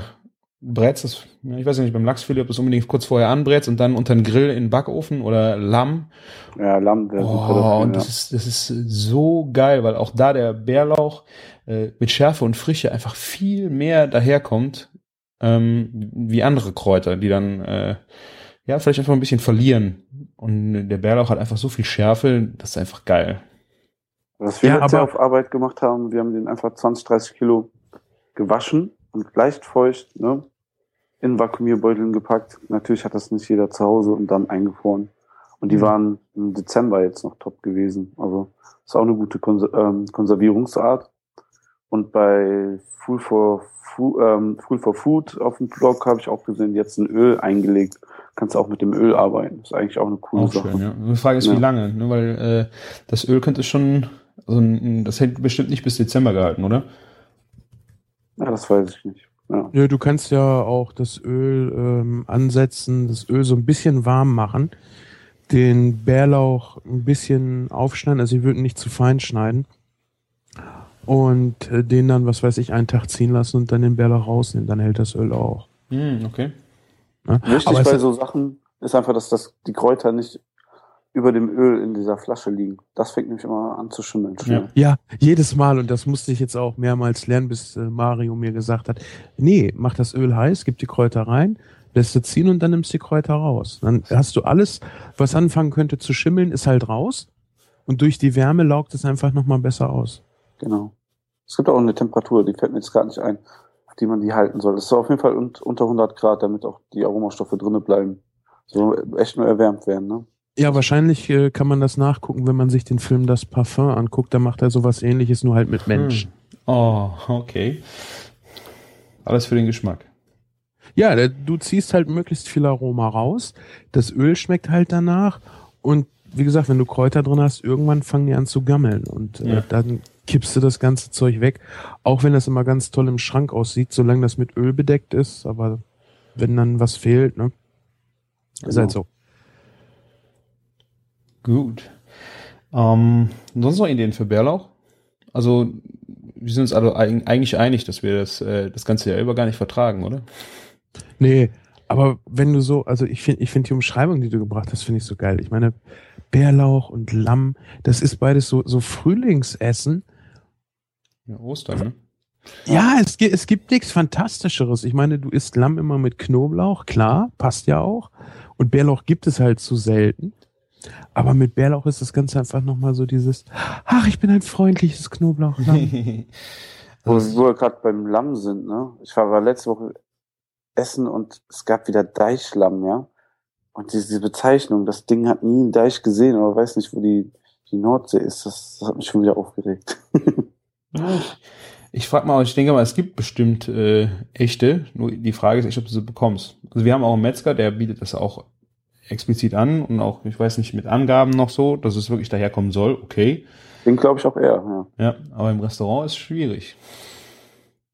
brätst das, ich weiß ja nicht, beim Lachsfilet, ob du es unbedingt kurz vorher anbrätst und dann unter den Grill in den Backofen oder Lamm Ja, Lamm super Oh, und ja. das ist, das ist so geil, weil auch da der Bärlauch äh, mit Schärfe und Frische einfach viel mehr daherkommt, ähm, wie andere Kräuter, die dann äh, ja vielleicht einfach ein bisschen verlieren. Und der Bärlauch hat einfach so viel Schärfe, das ist einfach geil. Was wir Ja, aber- auf Arbeit gemacht haben, wir haben den einfach 20, 30 Kilo gewaschen und leicht feucht, ne? In Vakuumierbeuteln gepackt. Natürlich hat das nicht jeder zu Hause und dann eingefroren. Und die Mhm. waren im Dezember jetzt noch top gewesen. Also ist auch eine gute Kons ähm, Konservierungsart. Und bei Food for, Fu ähm, Food for Food auf dem Blog habe ich auch gesehen, jetzt ein Öl eingelegt. Kannst auch mit dem Öl arbeiten. Ist eigentlich auch eine coole Auch Sache. schön, ja. Die Frage ist, Ja. wie lange, ne? weil äh, das Öl könnte schon, also das hätte bestimmt nicht bis Dezember gehalten, oder? Ja, das weiß ich nicht. Ja. Ja, du kannst ja auch das Öl ähm, ansetzen, das Öl so ein bisschen warm machen, den Bärlauch ein bisschen aufschneiden, also ich würde ihn nicht zu fein schneiden und äh, den dann, was weiß ich, einen Tag ziehen lassen und dann den Bärlauch rausnehmen, dann hält das Öl auch. Hm, okay. Ne? Wichtig Aber bei so Sachen ist einfach, dass das, die Kräuter nicht über dem Öl in dieser Flasche liegen. Das fängt nämlich immer an zu schimmeln. Schnell. Ja, jedes Mal, und das musste ich jetzt auch mehrmals lernen, bis äh, Mario mir gesagt hat, nee, mach das Öl heiß, gib die Kräuter rein, lässt du ziehen und dann nimmst du die Kräuter raus. Dann hast du alles, was anfangen könnte zu schimmeln, ist halt raus. Und durch die Wärme laugt es einfach nochmal besser aus. Genau. Es gibt auch eine Temperatur, die fällt mir jetzt gerade nicht ein, die man die halten soll. Es ist auf jeden Fall un unter 100 Grad, damit auch die Aromastoffe drinnen bleiben. So echt nur erwärmt werden, ne? Ja, wahrscheinlich äh, kann man das nachgucken, wenn man sich den Film Das Parfum anguckt. Da macht er sowas ähnliches, nur halt mit Mensch. Hm. Oh, okay. Alles für den Geschmack. Ja, der, du ziehst halt möglichst viel Aroma raus. Das Öl schmeckt halt danach. Und wie gesagt, wenn du Kräuter drin hast, irgendwann fangen die an zu gammeln. Und äh, Ja. dann kippst du das ganze Zeug weg. Auch wenn das immer ganz toll im Schrank aussieht, solange das mit Öl bedeckt ist. Aber wenn dann was fehlt, ne? Ist halt Genau. so. Gut. Ähm, sonst noch Ideen für Bärlauch? Also, wir sind uns eig- eigentlich einig, dass wir das, äh, das ganze Jahr über gar nicht vertragen, oder? Nee, aber wenn du so, also ich finde ich finde die Umschreibung, die du gebracht hast, finde ich so geil. Ich meine, Bärlauch und Lamm, das ist beides so, so Frühlingsessen. Ja, Ostern, ne? Ja, es, gi- es gibt nichts Fantastischeres. Ich meine, du isst Lamm immer mit Knoblauch, klar, passt ja auch. Und Bärlauch gibt es halt zu selten. Aber mit Bärlauch ist das Ganze einfach nochmal so dieses, ach, ich bin ein freundliches Knoblauchlamm. Wo wo wir gerade beim Lamm sind, ne? Ich war, war letzte Woche essen und es gab wieder Deichlamm, ja. Und diese, diese Bezeichnung, das Ding hat nie einen Deich gesehen oder weiß nicht, wo die, die Nordsee ist, das, das hat mich schon wieder aufgeregt. Ich ich frage mal, ich denke mal, es gibt bestimmt äh, echte. Nur die Frage ist echt, ob du sie bekommst. Also wir haben auch einen Metzger, der bietet das auch explizit an und auch, ich weiß nicht, mit Angaben noch so, dass es wirklich daherkommen soll. Okay. Den glaube ich auch eher, ja. Ja, aber im Restaurant ist es schwierig.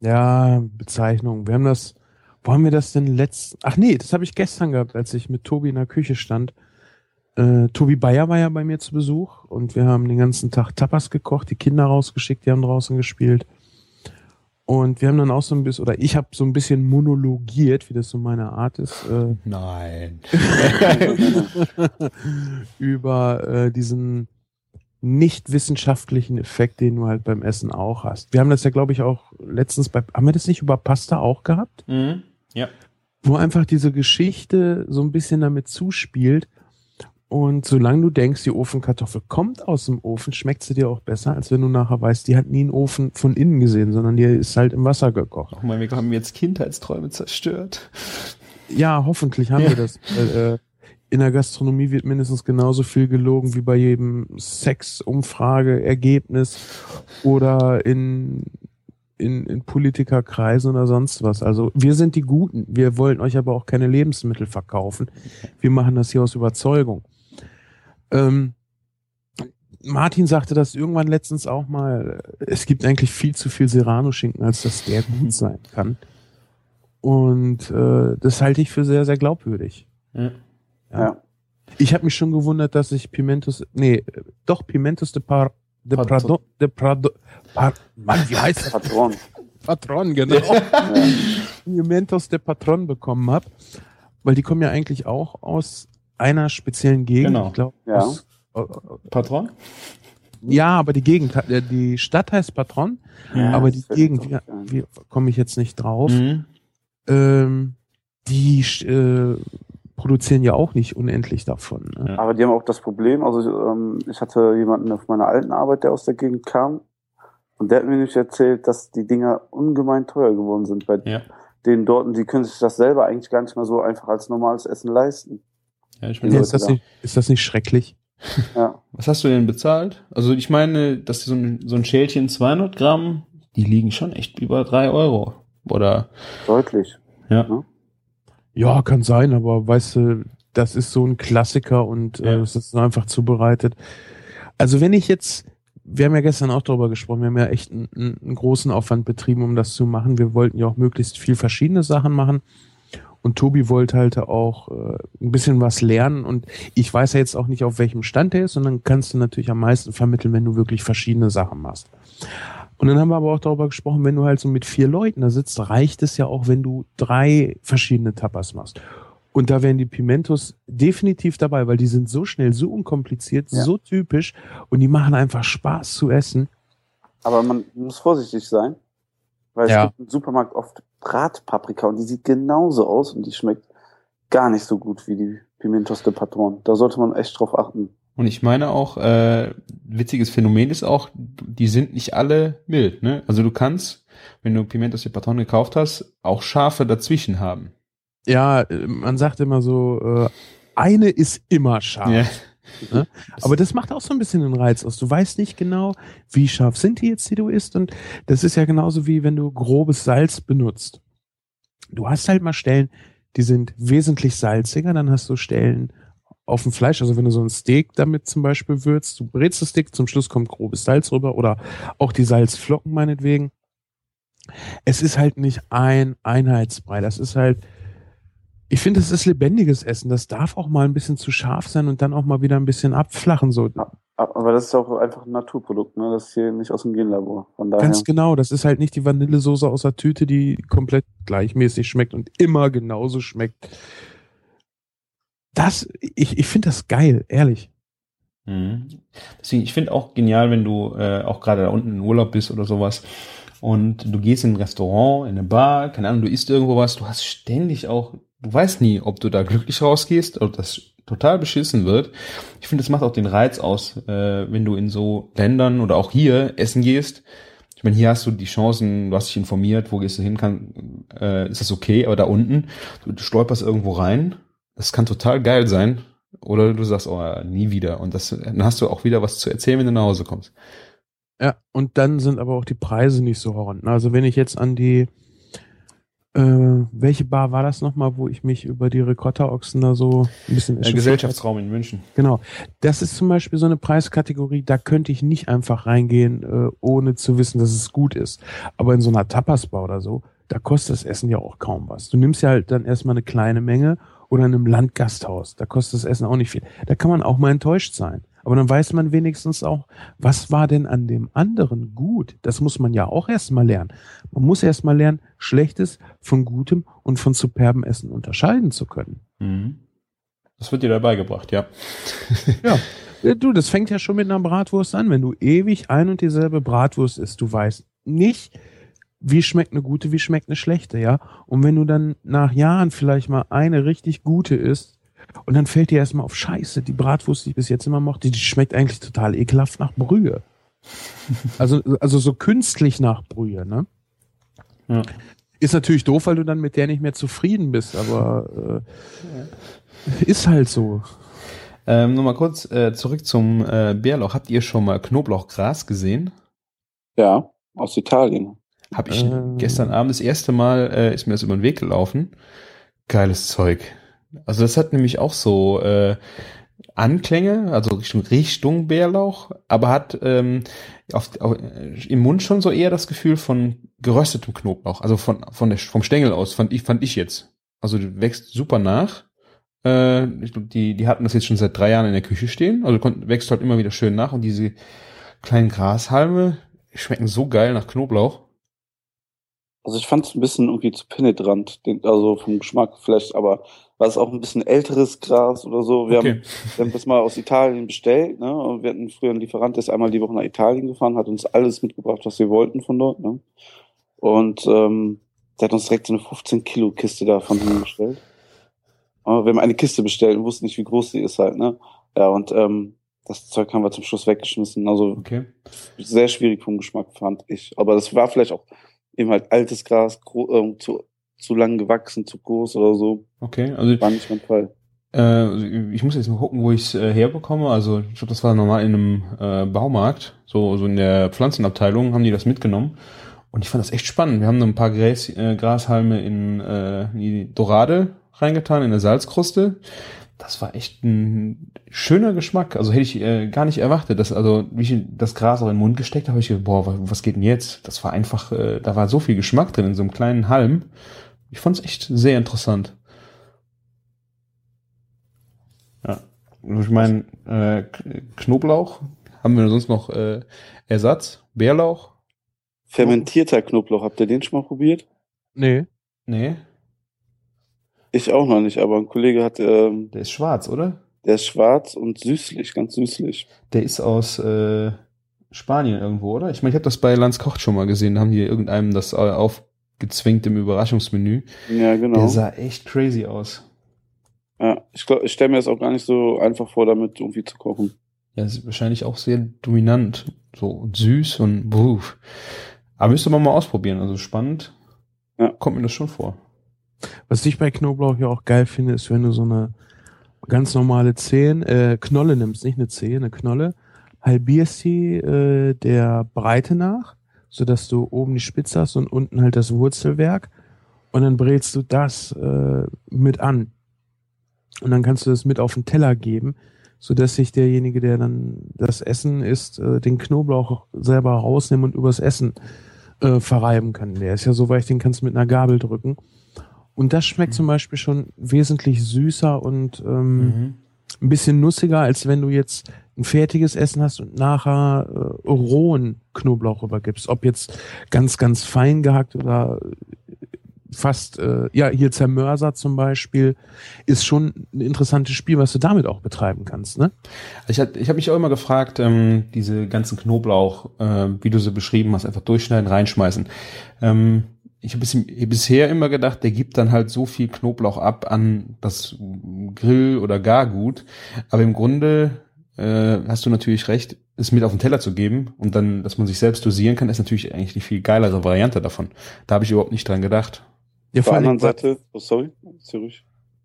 Ja, Bezeichnung. Wir haben das, wo haben wir das denn letzt? Ach nee, das habe ich gestern gehabt, als ich mit Tobi in der Küche stand. Äh, Tobi Bayer war ja bei mir zu Besuch und wir haben den ganzen Tag Tapas gekocht, die Kinder rausgeschickt, die haben draußen gespielt. Und wir haben dann auch so ein bisschen, oder ich habe so ein bisschen monologiert, wie das so meine Art ist, äh, Nein. über äh, diesen nicht wissenschaftlichen Effekt, den du halt beim Essen auch hast. Wir haben das ja, glaube ich, auch letztens bei, haben wir das nicht über Pasta auch gehabt? Mhm. Ja. wo einfach diese Geschichte so ein bisschen damit zuspielt. Und solange du denkst, die Ofenkartoffel kommt aus dem Ofen, schmeckt sie dir auch besser, als wenn du nachher weißt, die hat nie einen Ofen von innen gesehen, sondern die ist halt im Wasser gekocht. Ach man, wir haben jetzt Kindheitsträume zerstört. Ja, hoffentlich haben Ja. wir das. Äh, in der Gastronomie wird mindestens genauso viel gelogen wie bei jedem Sex-Umfrage-Ergebnis oder in, in, in Politikerkreisen oder sonst was. Also wir sind die Guten. Wir wollen euch aber auch keine Lebensmittel verkaufen. Wir machen das hier aus Überzeugung. Ähm, Martin sagte das irgendwann letztens auch mal. Es gibt eigentlich viel zu viel Serrano-Schinken, als dass der gut sein kann. Und äh, das halte ich für sehr, sehr glaubwürdig. Ja. Ja. Ja. Ich habe mich schon gewundert, dass ich Pimentos, nee, doch Pimentos de Par, de Patron. Prado, de Prado, Par, Mann, wie heißt das? Patron. Patron, genau. Pimentos de Patron bekommen habe, weil die kommen ja eigentlich auch aus einer speziellen Gegend. Genau. Ich glaub, Ja. aus, äh, Patron? ja, aber die Gegend, äh, die Stadt heißt Patron, Ja, aber die Gegend, wie, wie komme ich jetzt nicht drauf? Mhm. Ähm, die äh, produzieren ja auch nicht unendlich davon. Ne? Aber die haben auch das Problem, also ähm, ich hatte jemanden auf meiner alten Arbeit, der aus der Gegend kam und der hat mir nämlich erzählt, dass die Dinger ungemein teuer geworden sind bei Ja. denen dort und die können sich das selber eigentlich gar nicht mehr so einfach als normales Essen leisten. Ja ich bin Ja, ist, das da. nicht, ist das nicht schrecklich? Ja, was hast du denn bezahlt? Also ich meine, dass so ein, so ein Schälchen 200 Gramm, die liegen schon echt über drei Euro. Oder, deutlich. ja. Ja, kann sein, aber weißt du, das ist so ein Klassiker und Ja. äh, es ist einfach zubereitet. Also wenn ich jetzt, wir haben ja gestern auch darüber gesprochen, wir haben ja echt einen, einen großen Aufwand betrieben, um das zu machen. Wir wollten ja auch möglichst viel verschiedene Sachen machen. Und Tobi wollte halt auch äh, ein bisschen was lernen. Und ich weiß ja jetzt auch nicht, auf welchem Stand er ist. Und dann kannst du natürlich am meisten vermitteln, wenn du wirklich verschiedene Sachen machst. Und dann haben wir aber auch darüber gesprochen, wenn du halt so mit vier Leuten da sitzt, reicht es ja auch, wenn du drei verschiedene Tapas machst. Und da wären die Pimentos definitiv dabei, weil die sind so schnell, so unkompliziert, Ja. so typisch und die machen einfach Spaß zu essen. Aber man muss vorsichtig sein, weil Ja. es gibt im Supermarkt oft Bratpaprika und die sieht genauso aus und die schmeckt gar nicht so gut wie die Pimentos de Patron. Da sollte man echt drauf achten. Und ich meine auch, äh, witziges Phänomen ist auch, die sind nicht alle mild, ne? Also du kannst, wenn du Pimentos de Patron gekauft hast, auch Schafe dazwischen haben. Ja, äh, man sagt immer so, äh, eine ist immer scharf. Ne? Aber das macht auch so ein bisschen den Reiz aus. Du weißt nicht genau, wie scharf sind die jetzt, die du isst. Und das ist ja genauso wie wenn du grobes Salz benutzt. Du hast halt mal Stellen, die sind wesentlich salziger, dann hast du Stellen auf dem Fleisch, also wenn du so ein Steak damit zum Beispiel würzt, du brätst das Steak, zum Schluss kommt grobes Salz rüber oder auch die Salzflocken meinetwegen. Es ist halt nicht ein Einheitsbrei, das ist halt, ich finde, es ist lebendiges Essen. Das darf auch mal ein bisschen zu scharf sein und dann auch mal wieder ein bisschen abflachen. So. Aber das ist auch einfach ein Naturprodukt, ne? Das ist hier nicht aus dem Genlabor. Von daher. Ganz genau, das ist halt nicht die Vanillesoße aus der Tüte, die komplett gleichmäßig schmeckt und immer genauso schmeckt. Das, ich, ich finde das geil, ehrlich. Mhm. Deswegen, ich finde auch genial, wenn du äh, auch gerade da unten in Urlaub bist oder sowas und du gehst in ein Restaurant, in eine Bar, keine Ahnung, du isst irgendwo was, du hast ständig auch du weißt nie, ob du da glücklich rausgehst oder das total beschissen wird. Ich finde, das macht auch den Reiz aus, äh, wenn du in so Ländern oder auch hier essen gehst. Ich meine, hier hast du die Chancen, du hast dich informiert, wo gehst du hin, kann, äh, ist das okay, aber da unten, du, du stolperst irgendwo rein, das kann total geil sein. Oder du sagst, oh, nie wieder. Und das, dann hast du auch wieder was zu erzählen, wenn du nach Hause kommst. Ja, und dann sind aber auch die Preise nicht so horrend. Also wenn ich jetzt an die äh, welche Bar war das nochmal, wo ich mich über die Ricotta-Ochsen da so ein bisschen... Der Gesellschaftsraum in München. Genau. Das ist zum Beispiel so eine Preiskategorie, da könnte ich nicht einfach reingehen, äh, ohne zu wissen, dass es gut ist. Aber in so einer Tapas-Bar oder so, da kostet das Essen ja auch kaum was. Du nimmst ja halt dann erstmal eine kleine Menge oder in einem Landgasthaus, da kostet das Essen auch nicht viel. Da kann man auch mal enttäuscht sein. Aber dann weiß man wenigstens auch, was war denn an dem anderen gut? Das muss man ja auch erstmal lernen. Man muss erstmal lernen, Schlechtes von Gutem und von superben Essen unterscheiden zu können. Mhm. Das wird dir dabei gebracht, ja. ja. Du, das fängt ja schon mit einer Bratwurst an. Wenn du ewig ein und dieselbe Bratwurst isst, du weißt nicht, wie schmeckt eine gute, wie schmeckt eine schlechte, ja. Und wenn du dann nach Jahren vielleicht mal eine richtig gute isst, und dann fällt dir erstmal auf Scheiße, die Bratwurst, die ich bis jetzt immer mochte, die schmeckt eigentlich total ekelhaft nach Brühe. also, also so künstlich nach Brühe, ne? Ja. Ist natürlich doof, weil du dann mit der nicht mehr zufrieden bist, aber äh, ist halt so. Ähm, nur mal kurz äh, zurück zum äh, Bärlauch. Habt ihr schon mal Knoblauchgras gesehen? Ja, aus Italien. Hab ich äh, gestern Abend das erste Mal, äh, ist mir das über den Weg gelaufen. Geiles Zeug. Also das hat nämlich auch so äh, Anklänge, also Richtung, Richtung Bärlauch, aber hat ähm, auf, auf, im Mund schon so eher das Gefühl von geröstetem Knoblauch, also von, von der, vom Stängel aus, fand ich, fand ich jetzt. Also wächst super nach. Äh, die, die hatten das jetzt schon seit drei Jahren in der Küche stehen, also wächst halt immer wieder schön nach und diese kleinen Grashalme schmecken so geil nach Knoblauch. Also ich fand es ein bisschen irgendwie zu penetrant, also vom Geschmack vielleicht, aber war es auch ein bisschen älteres Gras oder so. Wir, okay. haben, wir haben das mal aus Italien bestellt, ne? Und wir hatten früher einen Lieferant, der ist einmal die Woche nach Italien gefahren, hat uns alles mitgebracht, was wir wollten von dort, ne? Und ähm, der hat uns direkt so eine 15 Kilo Kiste davon hingestellt. Aber wir haben eine Kiste bestellt und wussten nicht, wie groß sie ist halt, ne? Ja, und ähm, das Zeug haben wir zum Schluss weggeschmissen. Also okay. sehr schwierig vom Geschmack, fand ich. Aber das war vielleicht auch eben halt altes Gras, äh, zu, zu lang gewachsen, zu groß oder so. Okay, also war nicht mein Fall. Äh, ich muss jetzt mal gucken, wo ich es äh, herbekomme. Also ich glaube, das war normal in einem äh, Baumarkt, so, so in der Pflanzenabteilung haben die das mitgenommen. Und ich fand das echt spannend. Wir haben ein paar Gräs, äh, Grashalme in, äh, in die Dorade reingetan, in der Salzkruste das war echt ein schöner Geschmack. Also hätte ich äh, gar nicht erwartet, dass also wie ich das Gras auch in den Mund gesteckt habe, ich gedacht, boah, was geht denn jetzt? Das war einfach, äh, da war so viel Geschmack drin in so einem kleinen Halm. Ich fand es echt sehr interessant. Ja, ich meine äh, Knoblauch haben wir sonst noch äh, Ersatz, Bärlauch. Fermentierter Knoblauch, habt ihr den schon mal probiert? Nee. Nee. Ich auch noch nicht, aber ein Kollege hat. Ähm, der ist schwarz, oder? Der ist schwarz und süßlich, ganz süßlich. Der ist aus äh, Spanien irgendwo, oder? Ich meine, ich habe das bei Lanz Kocht schon mal gesehen. Da haben die irgendeinem das äh, aufgezwingt im Überraschungsmenü. Ja, genau. Der sah echt crazy aus. Ja, ich glaube, ich stelle mir das auch gar nicht so einfach vor, damit irgendwie zu kochen. Ja, ist wahrscheinlich auch sehr dominant, so und süß und buh. Aber müsste man mal ausprobieren. Also spannend. Ja. Kommt mir das schon vor. Was ich bei Knoblauch ja auch geil finde, ist, wenn du so eine ganz normale Zehen, äh, Knolle nimmst, nicht eine Zehe, eine Knolle, halbierst sie äh, der Breite nach, sodass du oben die Spitze hast und unten halt das Wurzelwerk und dann brätst du das äh, mit an. Und dann kannst du das mit auf den Teller geben, so dass sich derjenige, der dann das Essen isst, äh, den Knoblauch selber rausnehmen und übers Essen äh, verreiben kann. Der ist ja so weich, den kannst du mit einer Gabel drücken. Und das schmeckt mhm. zum Beispiel schon wesentlich süßer und ähm, mhm. ein bisschen nussiger, als wenn du jetzt ein fertiges Essen hast und nachher äh, rohen Knoblauch übergibst. Ob jetzt ganz, ganz fein gehackt oder fast, äh, ja, hier Zermörser zum Beispiel, ist schon ein interessantes Spiel, was du damit auch betreiben kannst, ne? Ich, hab, ich habe mich auch immer gefragt, ähm, diese ganzen Knoblauch, äh, wie du sie beschrieben hast, einfach durchschneiden, reinschmeißen. Ähm, ich habe bisher immer gedacht, der gibt dann halt so viel Knoblauch ab an das Grill- oder Gargut. Aber im Grunde äh, hast du natürlich recht, es mit auf den Teller zu geben und dann, dass man sich selbst dosieren kann, ist natürlich eigentlich die viel geilere Variante davon. Da habe ich überhaupt nicht dran gedacht. Ja, Auf der anderen Seite, oh sorry, zurück.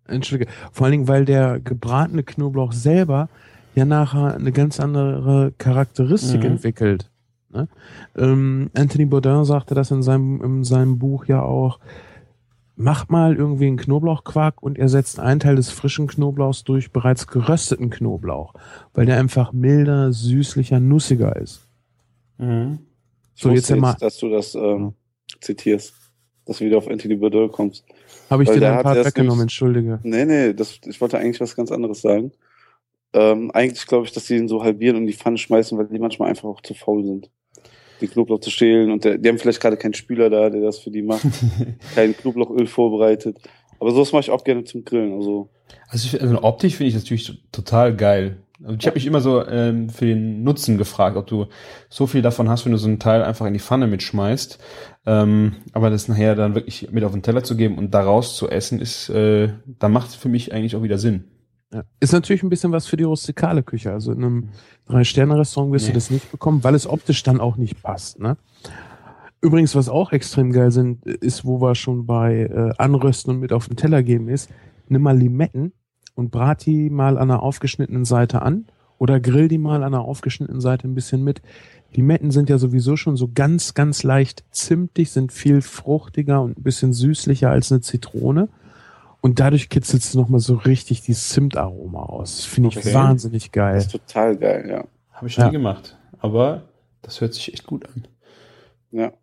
Entschuldige. Vor allen Dingen, weil der gebratene Knoblauch selber ja nachher eine ganz andere Charakteristik mhm. entwickelt. Ne? Ähm, Anthony Bourdain sagte das in seinem, in seinem Buch ja auch. Macht mal irgendwie einen Knoblauchquark und ersetzt einen Teil des frischen Knoblauchs durch bereits gerösteten Knoblauch, weil der einfach milder, süßlicher, nussiger ist. Mhm. so, jetzt, jetzt mal. Dass du das ähm, zitierst dass du wieder auf Anthony Bourdain kommst. Habe ich Weil dir ein Part weggenommen, entschuldige. Nee, nee, das, ich wollte eigentlich was ganz anderes sagen. Ähm, eigentlich glaube ich, dass sie ihn so halbieren und die Pfanne schmeißen, weil die manchmal einfach auch zu faul sind, die Knoblauch zu stehlen. Und der, die haben vielleicht gerade keinen Spüler da, der das für die macht. Kein Knoblauchöl vorbereitet. Aber sowas mache ich auch gerne zum Grillen. Also, also, ich, also optisch finde ich das natürlich total geil. Also ich habe mich immer so ähm, für den Nutzen gefragt, ob du so viel davon hast, wenn du so einen Teil einfach in die Pfanne mitschmeißt. Ähm, aber das nachher dann wirklich mit auf den Teller zu geben und daraus zu essen, ist, äh, da macht es für mich eigentlich auch wieder Sinn. Ja. Ist natürlich ein bisschen was für die rustikale Küche. Also in einem Drei-Sterne-Restaurant wirst nee. du das nicht bekommen, weil es optisch dann auch nicht passt. Ne? Übrigens, was auch extrem geil sind, ist, wo wir schon bei äh, Anrösten und mit auf den Teller geben ist, nimm mal Limetten und brat die mal an der aufgeschnittenen Seite an oder grill die mal an der aufgeschnittenen Seite ein bisschen mit. Limetten sind ja sowieso schon so ganz, ganz leicht zimtig, sind viel fruchtiger und ein bisschen süßlicher als eine Zitrone. Und dadurch kitzelst du nochmal so richtig die Zimtaroma aus. Finde ich okay. wahnsinnig geil. Das ist total geil, ja. Habe ich nie ja. gemacht. Aber das hört sich echt gut an. Ja.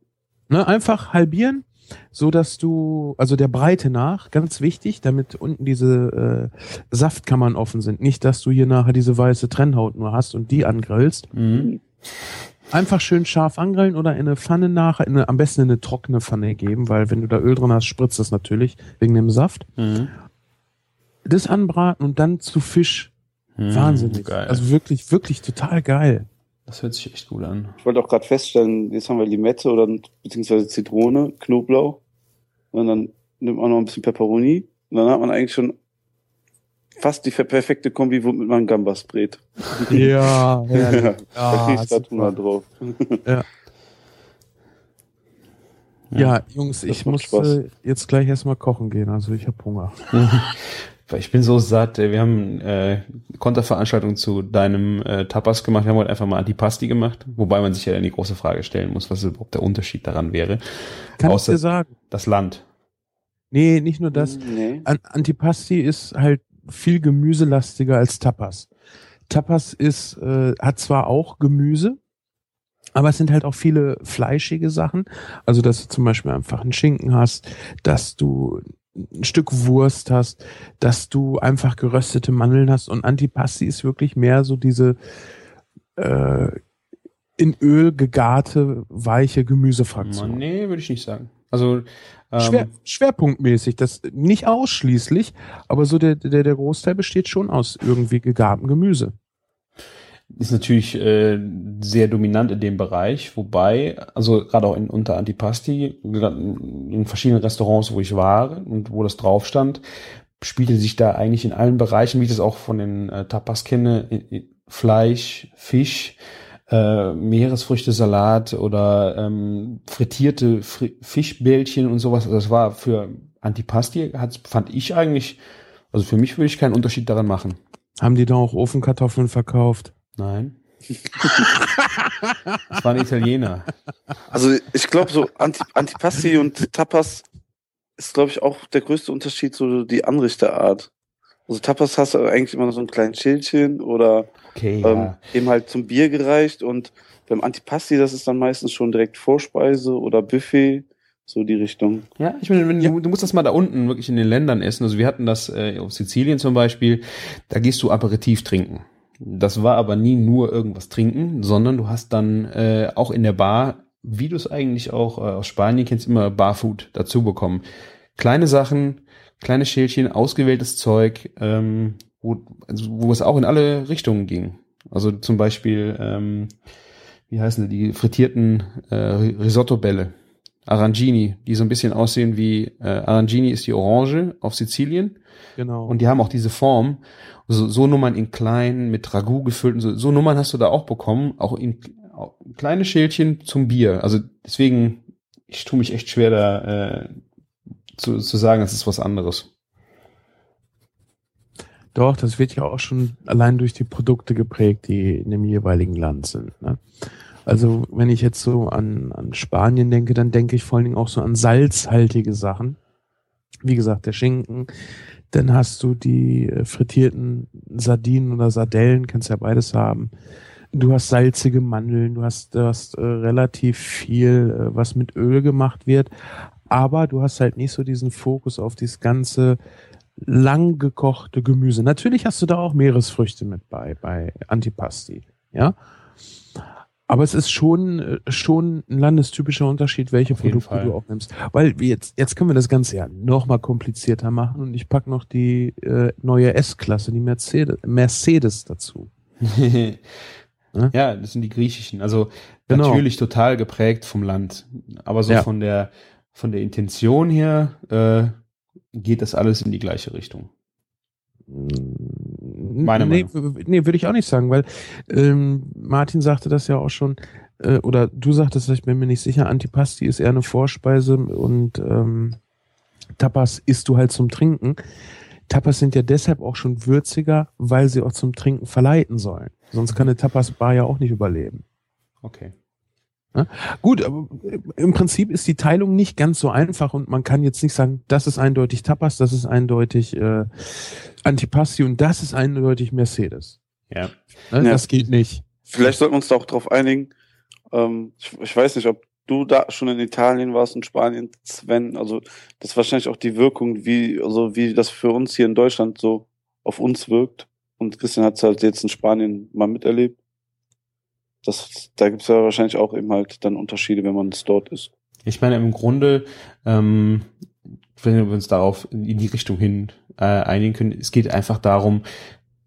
Ne, einfach halbieren, so dass du, also der Breite nach, ganz wichtig, damit unten diese äh, Saftkammern offen sind. Nicht, dass du hier nachher diese weiße Trennhaut nur hast und die angrillst. Mhm. Einfach schön scharf angrillen oder in eine Pfanne nachher, in eine, am besten in eine trockene Pfanne geben, weil wenn du da Öl drin hast, spritzt das natürlich wegen dem Saft. Mhm. Das anbraten und dann zu Fisch. Mhm, Wahnsinnig. Geil. Also wirklich, wirklich total geil. Das hört sich echt gut an. Ich wollte auch gerade feststellen, jetzt haben wir Limette oder beziehungsweise Zitrone, Knoblauch. Und dann nimmt man noch ein bisschen Peperoni. Und dann hat man eigentlich schon fast die perfekte Kombi, womit man Gambas brät. Ja, ja. ja, ja da tun drauf. Ja. Ja, Jungs, ich muss äh, jetzt gleich erstmal kochen gehen, also ich habe Hunger. ich bin so satt. Wir haben äh, Konterveranstaltung zu deinem äh, Tapas gemacht. Wir haben heute einfach mal Antipasti gemacht, wobei man sich ja dann die große Frage stellen muss, was überhaupt der Unterschied daran wäre. Kann Außer ich dir sagen? Das Land. Nee, nicht nur das. Nee. Antipasti ist halt viel gemüselastiger als Tapas. Tapas ist, äh, hat zwar auch Gemüse, aber es sind halt auch viele fleischige Sachen. Also, dass du zum Beispiel einfach einen Schinken hast, dass du ein Stück Wurst hast, dass du einfach geröstete Mandeln hast und Antipasti ist wirklich mehr so diese äh, in Öl gegarte, weiche Gemüsefraktion. Nee, würde ich nicht sagen. Also ähm, Schwer, schwerpunktmäßig, das nicht ausschließlich, aber so der, der, der Großteil besteht schon aus irgendwie gegartem Gemüse. Ist natürlich äh, sehr dominant in dem Bereich, wobei, also gerade auch in unter Antipasti, in verschiedenen Restaurants, wo ich war und wo das drauf stand, spielte sich da eigentlich in allen Bereichen, wie ich das auch von den äh, Tapas kenne, Fleisch, Fisch, äh, Meeresfrüchte, Salat oder ähm, frittierte Fr Fischbällchen und sowas. Also das war für Antipasti, hat, fand ich eigentlich, also für mich würde ich keinen Unterschied daran machen. Haben die da auch Ofenkartoffeln verkauft? Nein. das waren Italiener. Also ich glaube so Anti Antipasti und Tapas ist glaube ich auch der größte Unterschied so die Anrichterart. Also Tapas hast du eigentlich immer so ein kleines Schildchen oder Okay, ähm, ja. eben halt zum Bier gereicht und beim Antipasti, das ist dann meistens schon direkt Vorspeise oder Buffet, so die Richtung. Ja, ich meine, wenn du, du musst das mal da unten wirklich in den Ländern essen. Also wir hatten das äh, auf Sizilien zum Beispiel, da gehst du Aperitif trinken. Das war aber nie nur irgendwas trinken, sondern du hast dann äh, auch in der Bar, wie du es eigentlich auch äh, aus Spanien kennst, immer Barfood dazu bekommen. Kleine Sachen, kleine Schälchen, ausgewähltes Zeug, ähm, wo, also wo es auch in alle Richtungen ging. Also zum Beispiel, ähm, wie heißen die, die frittierten äh, Risotto-Bälle. Arangini, die so ein bisschen aussehen wie äh, Arangini ist die Orange auf Sizilien Genau. und die haben auch diese Form. So, so Nummern in klein mit Ragout gefüllt und so, so Nummern hast du da auch bekommen, auch in auch kleine Schälchen zum Bier. Also deswegen, ich tue mich echt schwer da äh, zu, zu sagen, es ist was anderes. Doch, das wird ja auch schon allein durch die Produkte geprägt, die in dem jeweiligen Land sind. Ne? Also wenn ich jetzt so an, an Spanien denke, dann denke ich vor allen Dingen auch so an salzhaltige Sachen. Wie gesagt, der Schinken. Dann hast du die äh, frittierten Sardinen oder Sardellen, kannst ja beides haben. Du hast salzige Mandeln, du hast, du hast äh, relativ viel, äh, was mit Öl gemacht wird. Aber du hast halt nicht so diesen Fokus auf dieses ganze lang gekochte Gemüse. Natürlich hast du da auch Meeresfrüchte mit bei, bei Antipasti, ja. Aber es ist schon, äh, schon ein landestypischer Unterschied, welche Produkte du auch nimmst. Weil jetzt, jetzt können wir das Ganze ja noch mal komplizierter machen und ich pack noch die äh, neue S-Klasse, die Mercedes, Mercedes dazu. ja, das sind die griechischen. Also Genau. natürlich total geprägt vom Land, aber so Ja. von der von der Intention her äh, geht das alles in die gleiche Richtung. Meine nee, Meinung. nee, würde ich auch nicht sagen, weil ähm, Martin sagte das ja auch schon, äh, oder du sagtest, ich bin mir nicht sicher, Antipasti ist eher eine Vorspeise und ähm, Tapas isst du halt zum Trinken. Tapas sind ja deshalb auch schon würziger, weil sie auch zum Trinken verleiten sollen. Sonst kann eine Tapas-Bar ja auch nicht überleben. Okay. Gut, aber im Prinzip ist die Teilung nicht ganz so einfach und man kann jetzt nicht sagen, das ist eindeutig Tapas, das ist eindeutig äh, Antipasti und das ist eindeutig Mercedes. Ja. Ne? Ja. Das geht nicht. Vielleicht sollten wir uns da auch drauf einigen. Ähm, ich, ich weiß nicht, ob du da schon in Italien warst und Spanien, Sven. Also das ist wahrscheinlich auch die Wirkung, wie, also wie das für uns hier in Deutschland so auf uns wirkt. Und Christian hat es halt jetzt in Spanien mal miterlebt. Das, da gibt es ja wahrscheinlich auch eben halt dann Unterschiede, wenn man es dort ist. Ich meine, im Grunde, ähm, wenn wir uns darauf in die Richtung hin äh, einigen können, es geht einfach darum,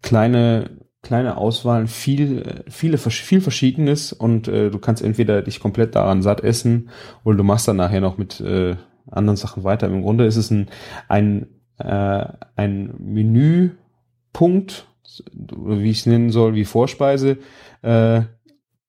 kleine kleine Auswahl, viel viele viel Verschiedenes und äh, du kannst entweder dich komplett daran satt essen oder du machst dann nachher noch mit äh, anderen Sachen weiter. Im Grunde ist es ein ein äh, ein Menüpunkt, wie ich es nennen soll, wie Vorspeise. Äh,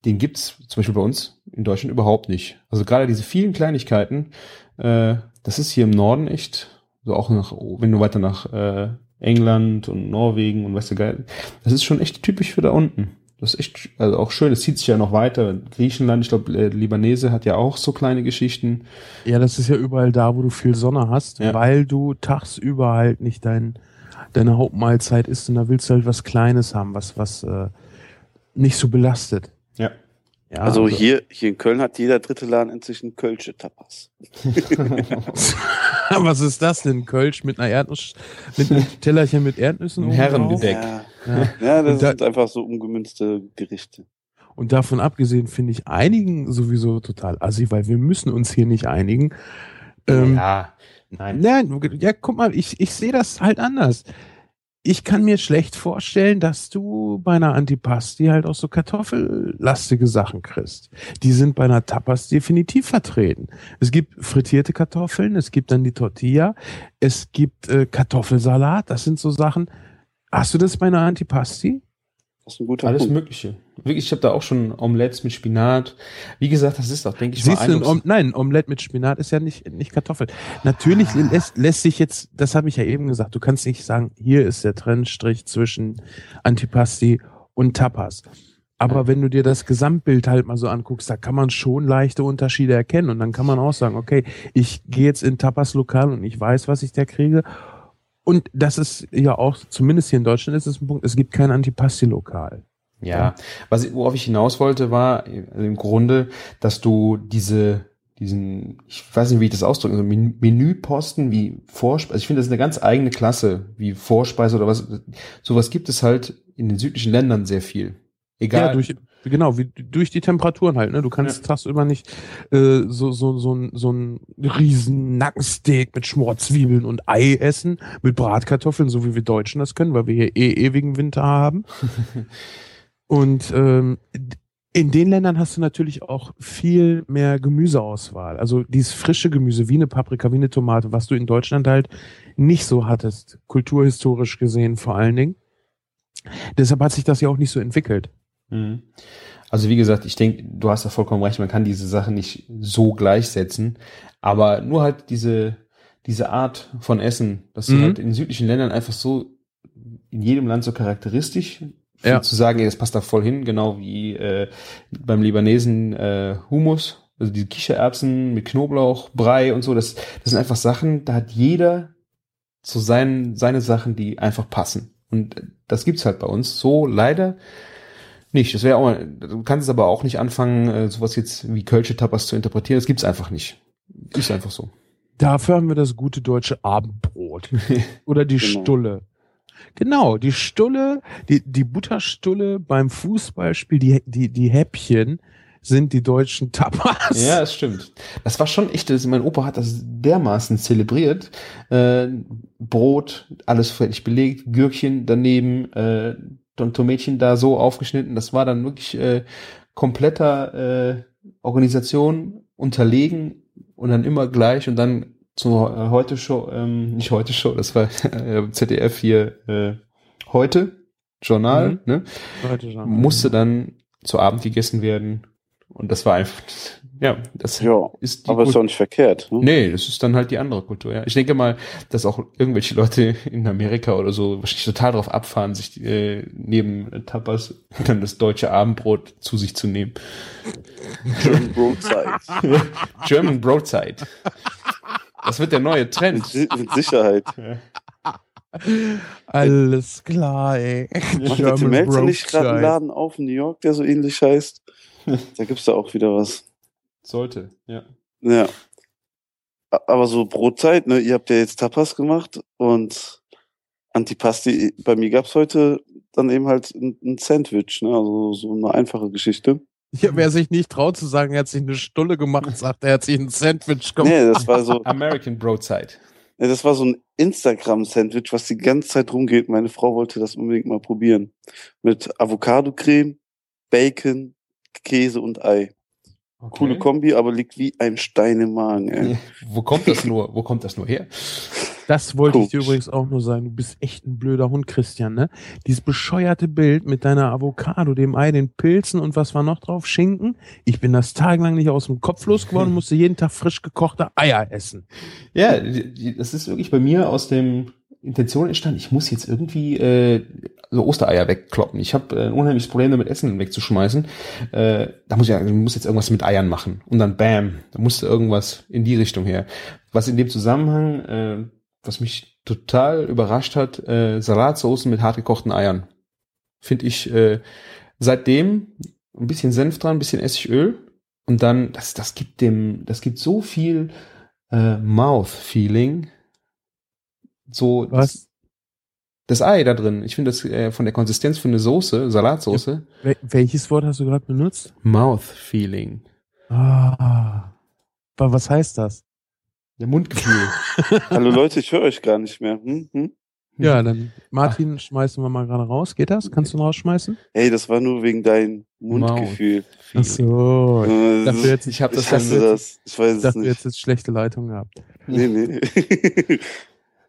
den gibt's zum Beispiel bei uns in Deutschland überhaupt nicht. Also gerade diese vielen Kleinigkeiten, äh, das ist hier im Norden echt, so auch nach, wenn du weiter nach äh, England und Norwegen und weißt du geil, das ist schon echt typisch für da unten. Das ist echt, also auch schön, es zieht sich ja noch weiter. Griechenland, ich glaube, äh, Libanese hat ja auch so kleine Geschichten. Ja, das ist ja überall da, wo du viel Sonne hast, Ja. weil du tagsüber halt nicht dein, deine Hauptmahlzeit isst und da willst du halt was Kleines haben, was, was äh, nicht so belastet. Ja. Ja, also hier, hier in Köln hat jeder dritte Laden inzwischen Kölsche Tapas. was ist das denn? Kölsch mit einer Erdnuss, mit einem Tellerchen mit Erdnüssen? Ein drauf? Ja, Ja. ja das da- sind einfach so umgemünzte Gerichte. Und davon abgesehen finde ich einigen sowieso total assi, weil wir müssen uns hier nicht einigen. Ähm, ja, nein. Nein, ja, guck mal, ich, ich sehe das halt anders. Ich kann mir schlecht vorstellen, dass du bei einer Antipasti halt auch so kartoffellastige Sachen kriegst. Die sind bei einer Tapas definitiv vertreten. Es gibt frittierte Kartoffeln, es gibt dann die Tortilla, es gibt äh, Kartoffelsalat, das sind so Sachen. Hast du das bei einer Antipasti? Das ist ein guter Alles Punkt. Mögliche. Wirklich, ich habe da auch schon Omelettes mit Spinat. Wie gesagt, das ist auch, denke ich, Siehst du, ein eindrucks- Om nein, ein Omelette mit Spinat ist ja nicht, nicht Kartoffel. Natürlich Ah. lässt, lässt sich jetzt, das habe ich ja eben gesagt, du kannst nicht sagen, hier ist der Trennstrich zwischen Antipasti und Tapas. Aber wenn du dir das Gesamtbild halt mal so anguckst, da kann man schon leichte Unterschiede erkennen. Und dann kann man auch sagen, okay, ich gehe jetzt in Tapas-Lokal und ich weiß, was ich da kriege. Und das ist ja auch, zumindest hier in Deutschland ist es ein Punkt, es gibt kein Antipasti-Lokal. Ja, was worauf ich hinaus wollte, war also im Grunde, dass du diese diesen, ich weiß nicht, wie ich das ausdrücke, also Menüposten wie Vorspeise. Also ich finde, das ist eine ganz eigene Klasse, wie Vorspeise oder was. Sowas gibt es halt in den südlichen Ländern sehr viel. Egal. Ja, durch, genau, wie, durch die Temperaturen halt, ne? Du kannst ja. tagsüber nicht äh, so, so, so, ein, so ein riesen Nackensteak mit Schmorzwiebeln und Ei essen, mit Bratkartoffeln, so wie wir Deutschen das können, weil wir hier eh ewigen Winter haben. und ähm, in den Ländern hast du natürlich auch viel mehr Gemüseauswahl. Also dieses frische Gemüse, wie eine Paprika, wie eine Tomate, was du in Deutschland halt nicht so hattest, kulturhistorisch gesehen vor allen Dingen. Deshalb hat sich das ja auch nicht so entwickelt. Mhm. Also wie gesagt, ich denke, du hast ja vollkommen recht, man kann diese Sachen nicht so gleichsetzen, aber nur halt diese, diese Art von Essen, das ist mhm. halt in südlichen Ländern einfach so in jedem Land so charakteristisch ja. zu sagen, ey, das passt da voll hin, genau wie äh, beim Libanesen äh, Humus, also diese Kichererbsen mit Knoblauch, Brei und so, das, das sind einfach Sachen, da hat jeder so sein, seine Sachen, die einfach passen. Und das gibt's halt bei uns so leider nicht. Das wäre auch, du kannst es aber auch nicht anfangen, äh, sowas jetzt wie Kölsche Tapas zu interpretieren. Das gibt's einfach nicht. Ist einfach so. Dafür haben wir das gute deutsche Abendbrot. Oder die genau. Stulle. Genau, die Stulle, die, die Butterstulle beim Fußballspiel, die, die, die Häppchen sind die deutschen Tapas. Ja, das stimmt. Das war schon echt, das, mein Opa hat das dermaßen zelebriert. Äh, Brot, alles fertig belegt, Gürkchen daneben, äh, Tomätchen da so aufgeschnitten. Das war dann wirklich äh, kompletter äh, Organisation unterlegen und dann immer gleich und dann zur äh, heute Show, ähm, nicht heute Show, das war äh, ZDF hier äh, heute Journal, mhm. ne? Heute Journal. Musste dann zu Abend gegessen werden und das war einfach ja, das ja, ist aber ist auch nicht verkehrt. Ne? Nee, das ist dann halt die andere Kultur. Ja. Ich denke mal, dass auch irgendwelche Leute in Amerika oder so wahrscheinlich total drauf abfahren, sich äh, neben Tapas dann das deutsche Abendbrot zu sich zu nehmen. German Broadside. German Broadside. Das wird der neue Trend. Mit, Sicherheit. Alles klar, ey. Macht der Tim Melzer nicht gerade einen Laden auf in New York, der so ähnlich heißt? Da gibt's da auch wieder was. Sollte, ja. Ja. Aber so Brotzeit, ne? Ihr habt ja jetzt Tapas gemacht und Antipasti. Bei mir gab's heute dann eben halt ein, ein Sandwich, ne? Also so eine einfache Geschichte. Ja, wer sich nicht traut zu sagen, er hat sich eine Stulle gemacht, sagt, er hat sich ein Sandwich gemacht. Nee, das war so. American Broadside. Nee, das war so ein Instagram-Sandwich, was die ganze Zeit rumgeht. Meine Frau wollte das unbedingt mal probieren. Mit Avocado-Creme, Bacon, Käse und Ei. Okay. Coole Kombi, aber liegt wie ein Stein im Magen. Ey. Wo kommt das nur? Wo kommt das nur her? Das wollte Guck. ich dir übrigens auch nur sagen. Du bist echt ein blöder Hund, Christian, ne? Dieses bescheuerte Bild mit deiner Avocado, dem Ei, den Pilzen und was war noch drauf? Schinken. Ich bin das tagelang nicht aus dem Kopf losgeworden, musste jeden Tag frisch gekochte Eier essen. Ja, das ist wirklich bei mir aus dem Intention entstanden, ich muss jetzt irgendwie äh, so Ostereier wegkloppen. Ich habe äh, ein unheimliches Problem damit, Essen wegzuschmeißen. Äh, da muss ich ich muss jetzt irgendwas mit Eiern machen. Und dann bam, da musste irgendwas in die Richtung her. Was in dem Zusammenhang, äh, was mich total überrascht hat, äh, Salatsoßen mit hartgekochten Eiern. Finde ich äh, seitdem ein bisschen Senf dran, ein bisschen Essigöl und dann, das, das gibt dem, das gibt so viel äh, Mouth-Feeling so Was? Das, das Ei da drin. Ich finde das äh, von der Konsistenz für eine Soße, Salatsoße. Ja, welches Wort hast du gerade benutzt? Mouth Feeling. Ah. Aber was heißt das? Der Mundgefühl. Hallo Leute, ich höre euch gar nicht mehr. Hm? Hm? Ja, dann Martin, Ach. schmeißen wir mal gerade raus. Geht das? Kannst du ihn rausschmeißen? Hey, das war nur wegen deinem Mundgefühl. Ach so. Äh, dafür jetzt, ich habe das, ich das. Ich weiß es dafür nicht. jetzt, jetzt schlechte Leitung gehabt. Nee, nee.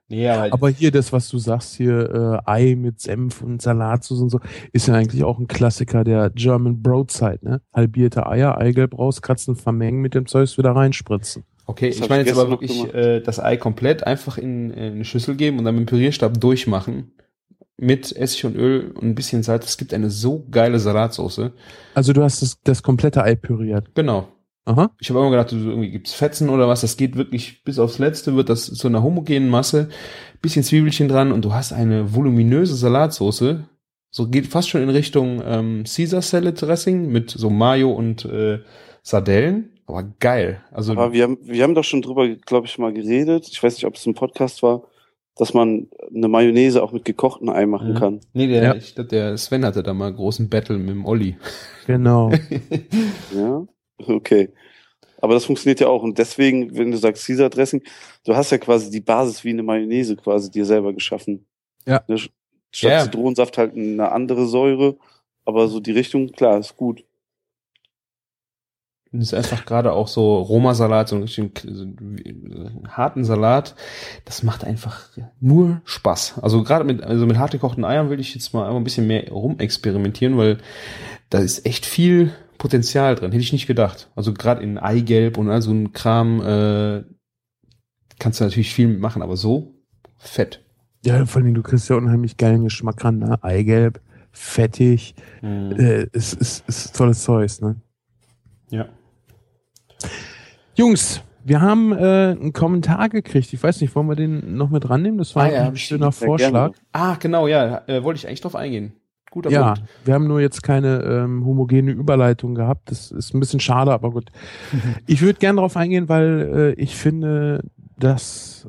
Nee, aber, aber hier das, was du sagst, hier äh, Ei mit Senf und Salatsauce und so, ist ja eigentlich auch ein Klassiker der German Broadside, ne? Halbierte Eier, Eigelb rauskratzen, vermengen mit dem Zeug wieder reinspritzen. Okay, das ich meine jetzt aber wirklich äh, das Ei komplett einfach in, in eine Schüssel geben und dann mit dem Pürierstab durchmachen mit Essig und Öl und ein bisschen Salz. Es gibt eine so geile Salatsauce. Also du hast das, das komplette Ei püriert. Genau. Aha. Ich habe immer gedacht, irgendwie gibt's Fetzen oder was. Das geht wirklich bis aufs Letzte, wird das zu einer homogenen Masse, bisschen Zwiebelchen dran und du hast eine voluminöse Salatsoße. So geht fast schon in Richtung ähm, Caesar Salad Dressing mit so Mayo und äh, Sardellen. Aber geil. Also Aber wir haben, wir haben doch schon drüber, glaube ich, mal geredet. Ich weiß nicht, ob es ein Podcast war, dass man eine Mayonnaise auch mit gekochten Ei machen mhm. kann. Nee, der, ja. ich glaube, der Sven hatte da mal einen großen Battle mit dem Olli. Genau. ja. Okay. Aber das funktioniert ja auch. Und deswegen, wenn du sagst Caesar Dressing, du hast ja quasi die Basis wie eine Mayonnaise quasi dir selber geschaffen. Ja. Ne, statt yeah. Zitronensaft halt eine andere Säure. Aber so die Richtung, klar, ist gut. Das ist einfach gerade auch so Roma-Salat, so einen richtigen harten Salat. Das macht einfach nur Spaß. Also gerade mit, also mit hart gekochten Eiern will ich jetzt mal ein bisschen mehr rumexperimentieren, weil da ist echt viel Potenzial drin. Hätte ich nicht gedacht. Also gerade in Eigelb und all so ein Kram äh, kannst du natürlich viel mitmachen, aber so fett. Ja, vor allem du kriegst ja unheimlich geilen Geschmack ran, ne? Eigelb, fettig, mhm. äh, ist, ist, ist tolles Zeug, ne? Ja. Jungs, wir haben äh, einen Kommentar gekriegt. Ich weiß nicht, wollen wir den noch mit rannehmen? Das war ah, ja, ein schöner Vorschlag. Ah, genau, ja. Äh, wollte ich eigentlich drauf eingehen. Guter ja, Punkt. wir haben nur jetzt keine ähm, homogene Überleitung gehabt. Das ist ein bisschen schade, aber gut. ich würde gerne darauf eingehen, weil äh, ich finde, dass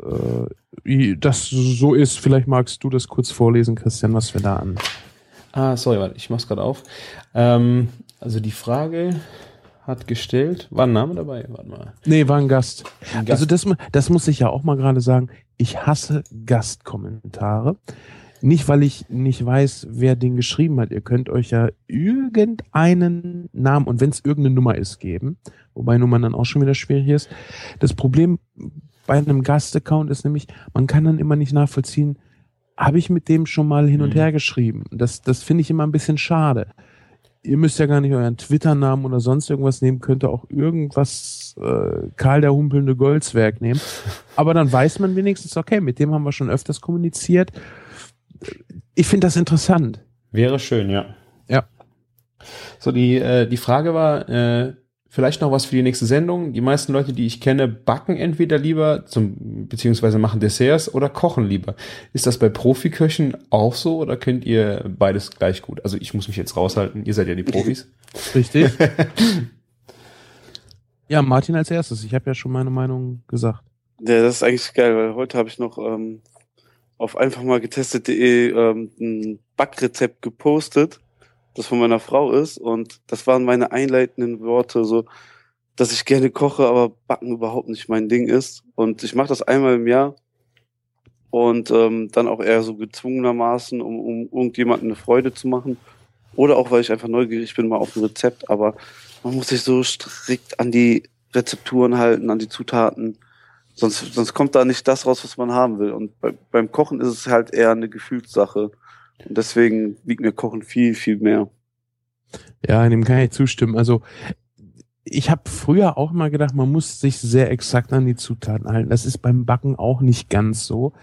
äh, das so ist. Vielleicht magst du das kurz vorlesen, Christian, was wir da an. Ah, sorry, warte, ich mach's gerade auf. Ähm, also die Frage hat gestellt. War ein Name dabei? Warte mal. Nee, war ein Gast. ein Gast. Also das, das muss ich ja auch mal gerade sagen. Ich hasse Gastkommentare. Nicht, weil ich nicht weiß, wer den geschrieben hat. Ihr könnt euch ja irgendeinen Namen und wenn es irgendeine Nummer ist, geben. Wobei Nummern dann auch schon wieder schwierig ist. Das Problem bei einem Gastaccount ist nämlich, man kann dann immer nicht nachvollziehen, habe ich mit dem schon mal hin und mhm. her geschrieben. Das, das finde ich immer ein bisschen schade ihr müsst ja gar nicht euren Twitter-Namen oder sonst irgendwas nehmen, könnt ihr auch irgendwas äh, Karl der humpelnde Goldswerk nehmen. Aber dann weiß man wenigstens, okay, mit dem haben wir schon öfters kommuniziert. Ich finde das interessant. Wäre schön, ja. Ja. So, die, äh, die Frage war, äh, Vielleicht noch was für die nächste Sendung. Die meisten Leute, die ich kenne, backen entweder lieber, zum, beziehungsweise machen Desserts oder kochen lieber. Ist das bei Profiköchen auch so oder könnt ihr beides gleich gut? Also ich muss mich jetzt raushalten. Ihr seid ja die Profis. Richtig. ja, Martin als erstes. Ich habe ja schon meine Meinung gesagt. Ja, das ist eigentlich geil, weil heute habe ich noch ähm, auf einfach mal getestet.de ähm, ein Backrezept gepostet das von meiner Frau ist. Und das waren meine einleitenden Worte, so, dass ich gerne koche, aber Backen überhaupt nicht mein Ding ist. Und ich mache das einmal im Jahr und ähm, dann auch eher so gezwungenermaßen, um, um irgendjemandem eine Freude zu machen. Oder auch, weil ich einfach neugierig bin mal auf ein Rezept. Aber man muss sich so strikt an die Rezepturen halten, an die Zutaten. Sonst, sonst kommt da nicht das raus, was man haben will. Und bei, beim Kochen ist es halt eher eine Gefühlssache. Und deswegen liegt mir Kochen viel, viel mehr. Ja, dem kann ich zustimmen. Also ich habe früher auch mal gedacht, man muss sich sehr exakt an die Zutaten halten. Das ist beim Backen auch nicht ganz so.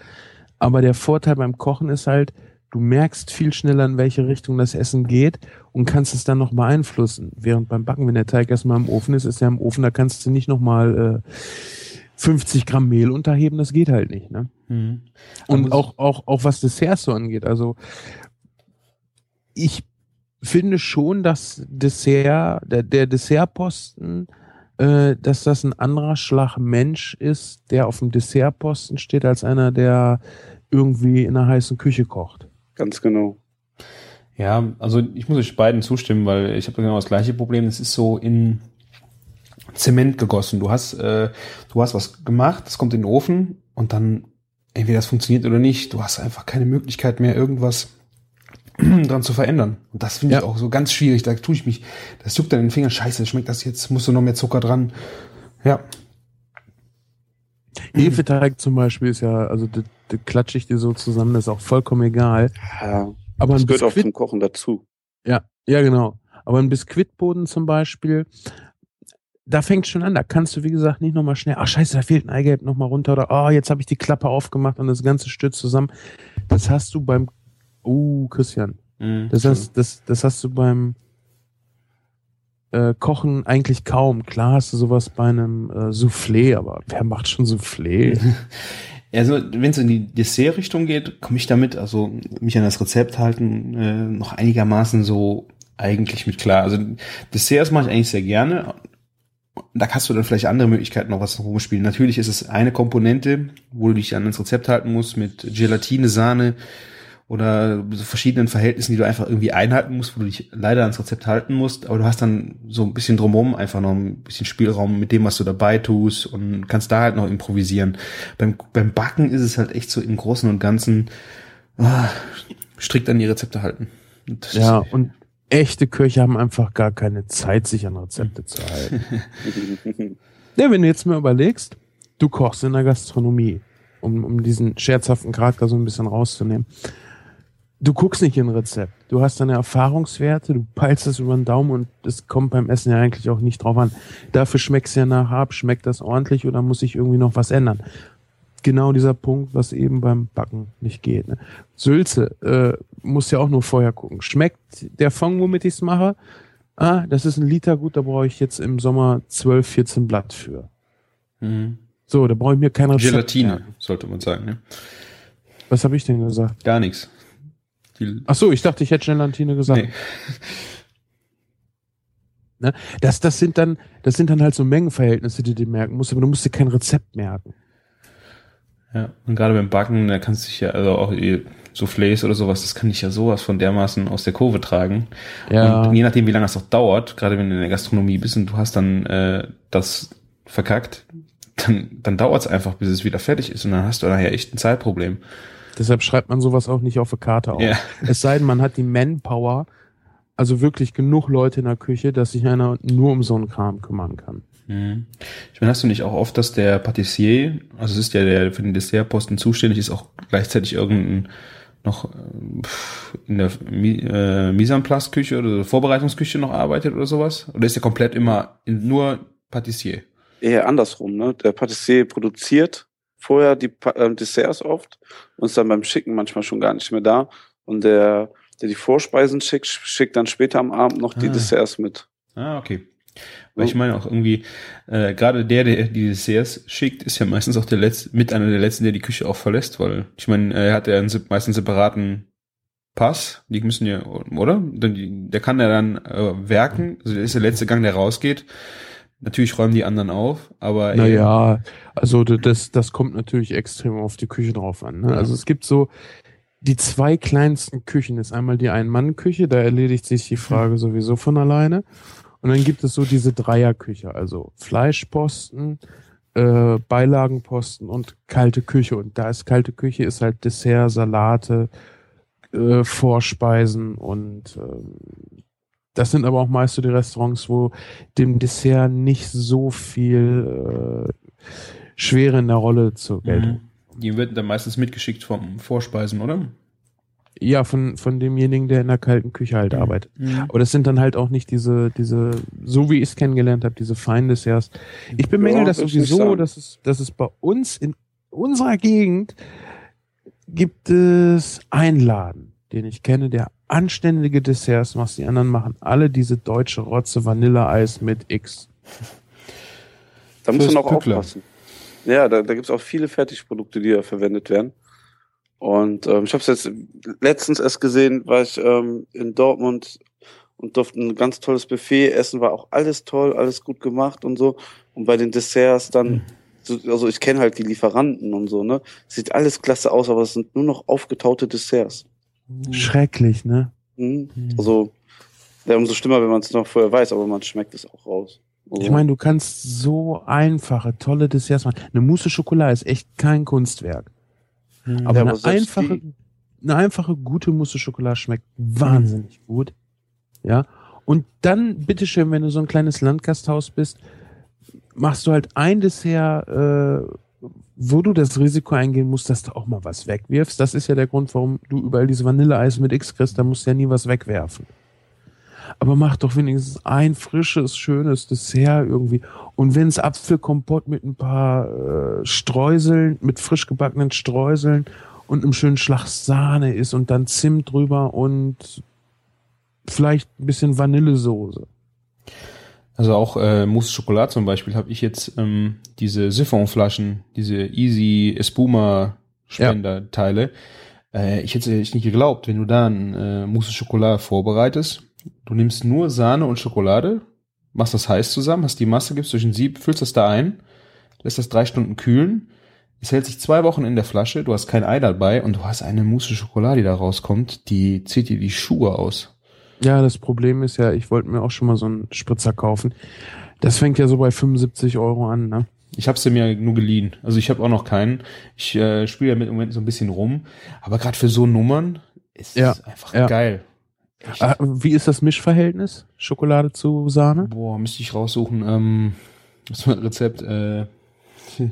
Aber der Vorteil beim Kochen ist halt, du merkst viel schneller, in welche Richtung das Essen geht und kannst es dann noch beeinflussen. Während beim Backen, wenn der Teig erstmal im Ofen ist, ist er im Ofen, da kannst du nicht nochmal äh, 50 Gramm Mehl unterheben, das geht halt nicht. Ne? Mhm. Und auch, auch, auch was Desserts so angeht. Also ich finde schon, dass Dessert, der, der Dessertposten, äh, dass das ein anderer Schlag Mensch ist, der auf dem Dessertposten steht, als einer, der irgendwie in einer heißen Küche kocht. Ganz genau. Ja, also ich muss euch beiden zustimmen, weil ich habe genau das gleiche Problem. Es ist so in Zement gegossen. Du hast, äh, du hast was gemacht, es kommt in den Ofen und dann entweder das funktioniert oder nicht. Du hast einfach keine Möglichkeit mehr, irgendwas dran zu verändern. Und das finde ja. ich auch so ganz schwierig. Da tue ich mich, das juckt dann in den Fingern. Scheiße, schmeckt das jetzt? Musst du noch mehr Zucker dran? Ja. Hefeteig zum Beispiel ist ja, also das, das klatsche ich dir so zusammen, das ist auch vollkommen egal. Ja, aber das gehört auch zum Kochen dazu. Ja, ja genau. Aber ein Biskuitboden zum Beispiel, da fängt schon an, da kannst du, wie gesagt, nicht nochmal schnell, ach scheiße, da fehlt ein Eigelb nochmal runter oder oh, jetzt habe ich die Klappe aufgemacht und das ganze stürzt zusammen. Das hast du beim, oh, Christian, mhm, das, hast, das, das hast du beim äh, kochen eigentlich kaum. Klar hast du sowas bei einem äh, Soufflé, aber wer macht schon Soufflé? Also, wenn es in die Dessert-Richtung geht, komme ich damit, also mich an das Rezept halten, äh, noch einigermaßen so eigentlich mit klar. Also Desserts mache ich eigentlich sehr gerne. Da hast du dann vielleicht andere Möglichkeiten noch was rumspielen. Natürlich ist es eine Komponente, wo du dich an das Rezept halten musst mit Gelatine, Sahne, oder so verschiedenen Verhältnissen, die du einfach irgendwie einhalten musst, wo du dich leider ans Rezept halten musst, aber du hast dann so ein bisschen drumherum einfach noch ein bisschen Spielraum mit dem, was du dabei tust und kannst da halt noch improvisieren. Beim, beim Backen ist es halt echt so im Großen und Ganzen ah, strikt an die Rezepte halten. Und ja, und echte Köche haben einfach gar keine Zeit, sich an Rezepte zu halten. ja, wenn du jetzt mal überlegst, du kochst in der Gastronomie, um, um diesen scherzhaften Charakter so ein bisschen rauszunehmen du guckst nicht in ein Rezept. Du hast deine Erfahrungswerte, du peilst es über den Daumen und es kommt beim Essen ja eigentlich auch nicht drauf an. Dafür schmeckt's ja nach ab, schmeckt das ordentlich oder muss ich irgendwie noch was ändern? Genau dieser Punkt, was eben beim Backen nicht geht. Ne? Sülze äh, muss ja auch nur vorher gucken. Schmeckt der Fond, womit ich's mache? Ah, das ist ein Liter gut, da brauche ich jetzt im Sommer 12, 14 Blatt für. Mhm. So, da brauche ich mir kein Rezept. Gelatine, mehr. sollte man sagen. Ne? Was habe ich denn gesagt? Gar nichts. Ach so, ich dachte, ich hätte Gelatine gesagt. Nee. Ne? Das, das sind dann, das sind dann halt so Mengenverhältnisse, die du merken musst, aber du musst dir kein Rezept merken. Ja, und gerade beim Backen, da kannst du dich ja, also auch Soufflés oder sowas, das kann ich ja sowas von dermaßen aus der Kurve tragen. Ja. Und je nachdem, wie lange das auch dauert, gerade wenn du in der Gastronomie bist und du hast dann äh, das verkackt, dann, dann dauert es einfach, bis es wieder fertig ist und dann hast du nachher echt ein Zeitproblem. Deshalb schreibt man sowas auch nicht auf der Karte auf. Ja. Es sei denn, man hat die Manpower, also wirklich genug Leute in der Küche, dass sich einer nur um so einen Kram kümmern kann. Mhm. Ich meine, hast du nicht auch oft, dass der Patissier, also es ist ja der für den Dessertposten zuständig ist, auch gleichzeitig irgendein noch äh, in der äh, Mise en place Küche oder Vorbereitungsküche noch arbeitet oder sowas? Oder ist der komplett immer nur Patissier? Eher andersrum, ne? Der Patissier produziert vorher die äh, Desserts oft und ist dann beim Schicken manchmal schon gar nicht mehr da. Und der, der die Vorspeisen schickt, schickt dann später am Abend noch die ah. Desserts mit. Ah, okay. Weil ich meine auch irgendwie, äh, gerade der, der die Desserts schickt, ist ja meistens auch der letzte, mit einer der letzten, der die Küche auch verlässt, weil ich meine, er hat ja einen meistens separaten Pass, die müssen ja, oder? Der kann ja dann äh, werken, also der ist der letzte Gang, der rausgeht. Natürlich räumen die anderen auf, aber. Naja, also das, das kommt natürlich extrem auf die Küche drauf an. Ne? Ja. Also es gibt so, die zwei kleinsten Küchen ist einmal die Ein-Mann-Küche, da erledigt sich die Frage sowieso von alleine. Und dann gibt es so diese Dreierküche, also Fleischposten, äh, Beilagenposten und kalte Küche. Und da ist kalte Küche, ist halt Dessert, Salate, äh, Vorspeisen und äh, das sind aber auch meist so die Restaurants, wo dem Dessert nicht so viel äh, Schwere in der Rolle zur Geltung. Mhm. Die wird dann meistens mitgeschickt vom Vorspeisen, oder? Ja, von, von demjenigen, der in der kalten Küche halt mhm. arbeitet. Mhm. Aber das sind dann halt auch nicht diese, diese, so wie ich es kennengelernt habe, diese Feindesjahrs. Ich bemängel ja, das sowieso, dass es, dass es bei uns in unserer Gegend gibt es Einladen, den ich kenne, der anständige Desserts machst. Die anderen machen alle diese deutsche Rotze Vanilleeis mit X. Da muss man auch Pückler. aufpassen. Ja, da, da gibt es auch viele Fertigprodukte, die da verwendet werden. Und ähm, ich habe es jetzt letztens erst gesehen, war ich ähm, in Dortmund und durfte ein ganz tolles Buffet essen, war auch alles toll, alles gut gemacht und so. Und bei den Desserts dann, mhm. also ich kenne halt die Lieferanten und so, ne? Sieht alles klasse aus, aber es sind nur noch aufgetaute Desserts. Schrecklich, ne? Mhm. Also, ja, umso schlimmer, wenn man es noch vorher weiß, aber man schmeckt es auch raus. Also. Ich meine, du kannst so einfache, tolle Desserts machen. Eine Mousse Schokolade ist echt kein Kunstwerk. Mhm. Aber, ja, eine einfache, eine einfache, gute Mousse Schokolade schmeckt wahnsinnig mhm. gut. Ja. Und dann, bitteschön, wenn du so ein kleines Landgasthaus bist, machst du halt ein Dessert, äh, wo du das Risiko eingehen musst, dass du auch mal was wegwirfst. Das ist ja der Grund, warum du überall diese Vanilleeis mit X kriegst, da musst du ja nie was wegwerfen. Aber mach doch wenigstens ein frisches, schönes Dessert irgendwie. Und wenn es Apfelkompott mit ein paar äh, Streuseln, mit frisch gebackenen Streuseln und einem schönen Schlag Sahne ist und dann Zimt drüber und vielleicht ein bisschen Vanillesoße. Also auch äh, Mousse Schokolade zum Beispiel habe ich jetzt ähm, diese Siphonflaschen, diese Easy Espuma Spenderteile. Äh, ich hätte es nicht geglaubt, wenn du da ein äh, Mousse Schokolade vorbereitest. Du nimmst nur Sahne und Schokolade, machst das heiß zusammen, hast die Masse, gibst durch ein Sieb, füllst das da ein, lässt das drei Stunden kühlen. Es hält sich zwei Wochen in der Flasche, du hast kein Ei dabei und du hast eine Mousse Schokolade, die da rauskommt, die zieht dir die Schuhe aus. Ja, das Problem ist ja, ich wollte mir auch schon mal so einen Spritzer kaufen. Das fängt ja so bei 75 Euro an, ne? Ich habe sie mir nur geliehen. Also ich habe auch noch keinen. Ich äh, spiele ja mit im Moment so ein bisschen rum. Aber gerade für so Nummern ist Ja, es einfach ja. geil. Ah, Wie ist das Mischverhältnis? Schokolade zu Sahne? Boah, müsste ich raussuchen. Ähm, was ist mein Rezept? Äh,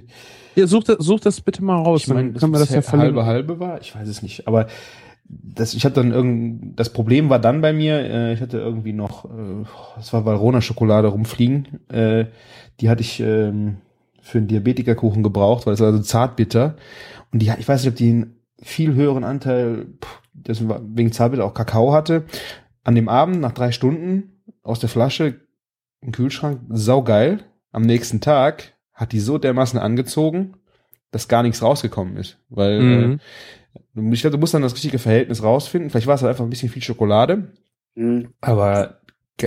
Ja, such das, such das bitte mal raus, ich meine, dann können wir das ja verlinken. halbe halbe war. Ich weiß es nicht. Aber das, ich hatte dann irgend, das Problem war dann bei mir, äh, ich hatte irgendwie noch, äh, das war Valrhona Schokolade rumfliegen. Äh, die hatte ich ähm, für einen Diabetikerkuchen gebraucht, weil es war so zartbitter. Und die, ich weiß nicht, ob die einen viel höheren Anteil, war wegen zartbitter auch Kakao hatte. An dem Abend nach drei Stunden aus der Flasche im Kühlschrank, saugeil. Am nächsten Tag hat die so dermaßen angezogen, dass gar nichts rausgekommen ist. Weil Mhm. äh, ich glaube, du musst dann das richtige Verhältnis rausfinden. Vielleicht war es halt einfach ein bisschen viel Schokolade, Mhm. aber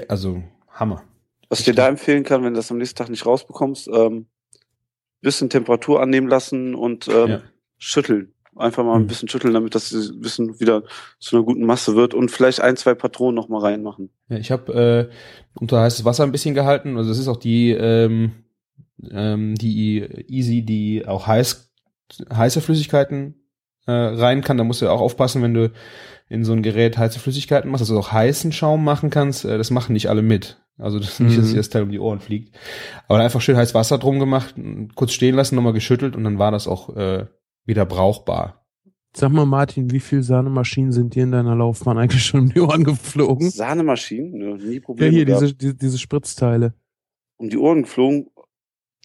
also Hammer. Was ich dir da empfehlen kann, wenn du das am nächsten Tag nicht rausbekommst, ähm, bisschen Temperatur annehmen lassen und ähm, Ja. schütteln. Einfach mal ein Mhm. bisschen schütteln, damit das ein bisschen wieder zu einer guten Masse wird und vielleicht ein, zwei Patronen noch mal reinmachen. Ja, ich habe äh, unter heißes Wasser ein bisschen gehalten. Also das ist auch die ähm, ähm, die Easy, die auch heiß heiße Flüssigkeiten äh, rein kann. Da musst du auch aufpassen, wenn du in so ein Gerät heiße Flüssigkeiten machst, dass du auch heißen Schaum machen kannst. Äh, das machen nicht alle mit. Also das nicht, dass dir das Teil um die Ohren fliegt. Aber einfach schön heiß Wasser drum gemacht, kurz stehen lassen, nochmal geschüttelt und dann war das auch äh, wieder brauchbar. Sag mal, Martin, wie viel Sahnemaschinen sind dir in deiner Laufbahn eigentlich schon um die Ohren geflogen? Sahnemaschinen, ne, nie Ja, Probleme hier, gehabt. diese, die, diese Spritzteile. um die Ohren geflogen.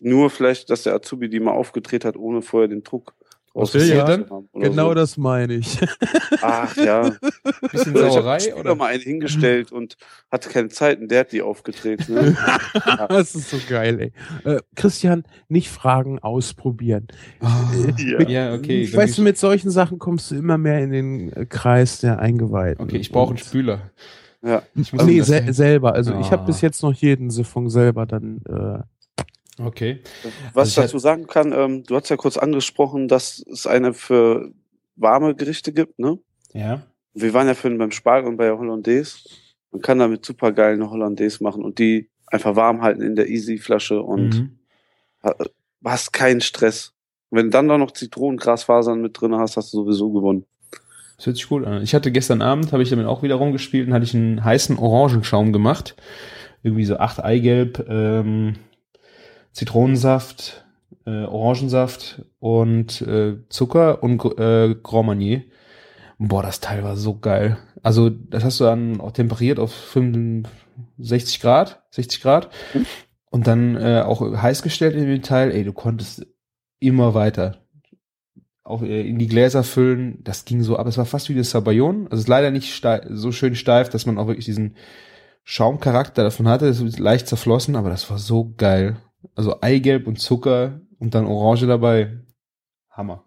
Nur vielleicht, dass der Azubi die mal aufgedreht hat, ohne vorher den Druck Was will oder Genau so. das meine ich. Ach ja. Bisschen Ich habe Sauerei oder oder? mal einen hingestellt und hatte keine Zeit und der hat die aufgedreht. Ne? das ist so geil, ey. Äh, Christian, nicht fragen, ausprobieren. Ja. Ja, okay. ich weiß, geh mit solchen Sachen kommst du immer mehr in den äh, Kreis der Eingeweihten. Okay, ich brauche einen Spüler. Ja. Ich muss Nee, sel selber. Also ich habe Ah. bis jetzt noch jeden Siphon selber dann. Äh, Okay. Was ich Also ich dazu sagen kann, ähm, du hast ja kurz angesprochen, dass es eine für warme Gerichte gibt, ne? Ja. Wir waren ja vorhin beim Spargel und bei der Hollandaise. Man kann damit super geil eine Hollandaise machen und die einfach warm halten in der Easy-Flasche und Mhm. hast keinen Stress. Wenn du dann da noch Zitronengrasfasern mit drin hast, hast du sowieso gewonnen. Das hört sich gut an. Ich hatte gestern Abend, habe ich damit auch wieder rumgespielt und hatte ich einen heißen Orangenschaum gemacht. Irgendwie so acht Eigelb, ähm, Zitronensaft, äh, Orangensaft und äh, Zucker und äh, Grand Marnier. Boah, das Teil war so geil. Also, das hast du dann auch temperiert auf 65 Grad, 60 Grad. Mhm. Und dann äh, auch heiß gestellt in dem Teil. Ey, du konntest immer weiter auch äh, in die Gläser füllen. Das ging so ab. Es war fast wie das Sabayon. Also es ist leider nicht steif, so schön steif, dass man auch wirklich diesen Schaumcharakter davon hatte. Es ist leicht zerflossen, aber das war so geil. Also Eigelb und Zucker und dann Orange dabei. Hammer.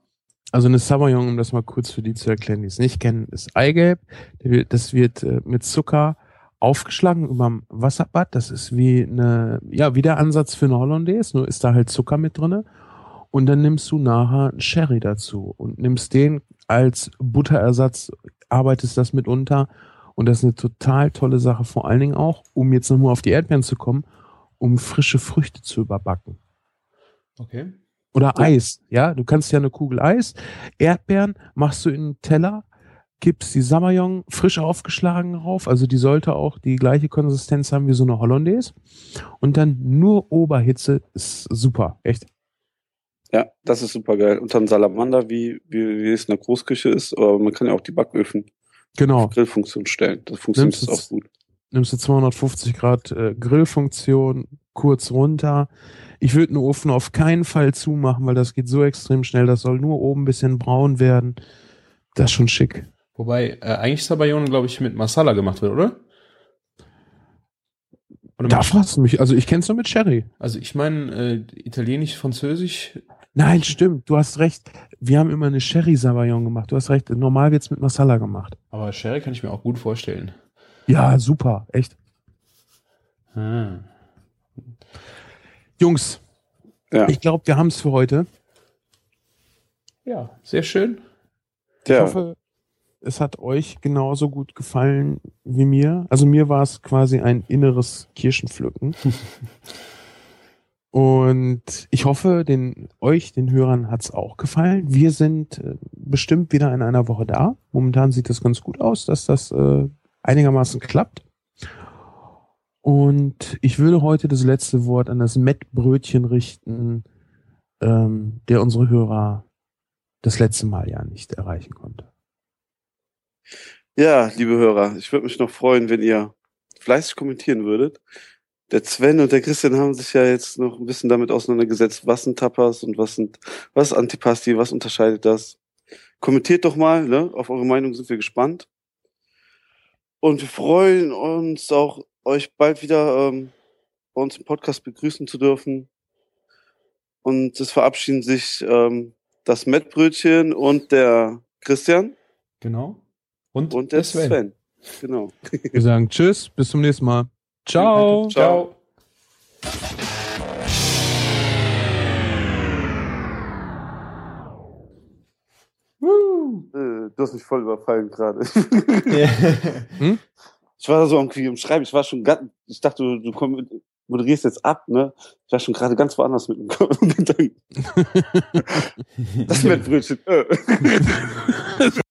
also eine Sauvignon, um das mal kurz für die zu erklären, die es nicht kennen, ist Eigelb. Das wird äh, mit Zucker aufgeschlagen überm Wasserbad. Das ist wie eine, ja, wie der Ansatz für eine Hollandaise, nur ist da halt Zucker mit drinne. Und dann nimmst du nachher einen Sherry dazu und nimmst den als Butterersatz, arbeitest das mit unter. Und das ist eine total tolle Sache, vor allen Dingen auch, um jetzt nochmal auf die Erdbeeren zu kommen, um frische Früchte zu überbacken. Okay. Oder Ja. Eis, ja. Du kannst ja eine Kugel Eis, Erdbeeren machst du in einen Teller, gibst die Samayong frisch aufgeschlagen drauf, also die sollte auch die gleiche Konsistenz haben wie so eine Hollandaise. Und dann nur Oberhitze ist super, echt. Ja, das ist super geil. Und dann Salamander, wie, wie, wie es in der Großküche ist, aber man kann ja auch die Backöfen Genau. auf Grillfunktion stellen. Das funktioniert auch gut. Nimmst du 250 Grad äh, Grillfunktion kurz runter. Ich würde den Ofen auf keinen Fall zumachen, weil das geht so extrem schnell. Das soll nur oben ein bisschen braun werden. Das ist schon schick. Wobei äh, eigentlich Sabayon, glaube ich, mit Masala gemacht wird, oder? Oder Da fragst du mich. Also ich kenn's nur mit Sherry. also ich meine, äh, Italienisch, Französisch, Nein, stimmt. Du hast recht. Wir haben immer eine Sherry Savaillon gemacht. Du hast recht. Normal wird's mit Masala gemacht. aber Sherry kann ich mir auch gut vorstellen. Ja, super. Echt. Ah. Jungs, Ja. ich glaube, wir haben's für heute. Ja, sehr schön. Ich ja. hoffe, es hat euch genauso gut gefallen wie mir. Also mir war es quasi ein inneres Kirschenpflücken. Und ich hoffe, den, euch, den Hörern, hat's auch gefallen. Wir sind äh, bestimmt wieder in einer Woche da. Momentan sieht es ganz gut aus, dass das äh, einigermaßen klappt. Und ich würde heute das letzte Wort an das Mettbrötchen richten, ähm, der unsere Hörer das letzte Mal ja nicht erreichen konnte. Ja, liebe Hörer, ich würde mich noch freuen, wenn ihr fleißig kommentieren würdet. Der Sven und der Christian haben sich ja jetzt noch ein bisschen damit auseinandergesetzt, was sind Tapas und was sind, was ist Antipasti, was unterscheidet das. Kommentiert doch mal, ne? Auf eure Meinung sind wir gespannt. Und wir freuen uns auch, euch bald wieder ähm, bei uns im Podcast begrüßen zu dürfen. Und es verabschieden sich ähm, das Mettbrötchen und der Christian Genau. Und, und der Sven. Genau. Wir sagen Tschüss, bis zum nächsten Mal. Ciao. Ciao. Woo. Du hast mich voll überfallen gerade. Ja. Ich war so irgendwie im Schreiben, ich war schon ganz, ich dachte, du, du komm, moderierst jetzt ab, ne? Ich war schon gerade ganz woanders mit dem Gedanken. Das Mettbrötchen. Äh.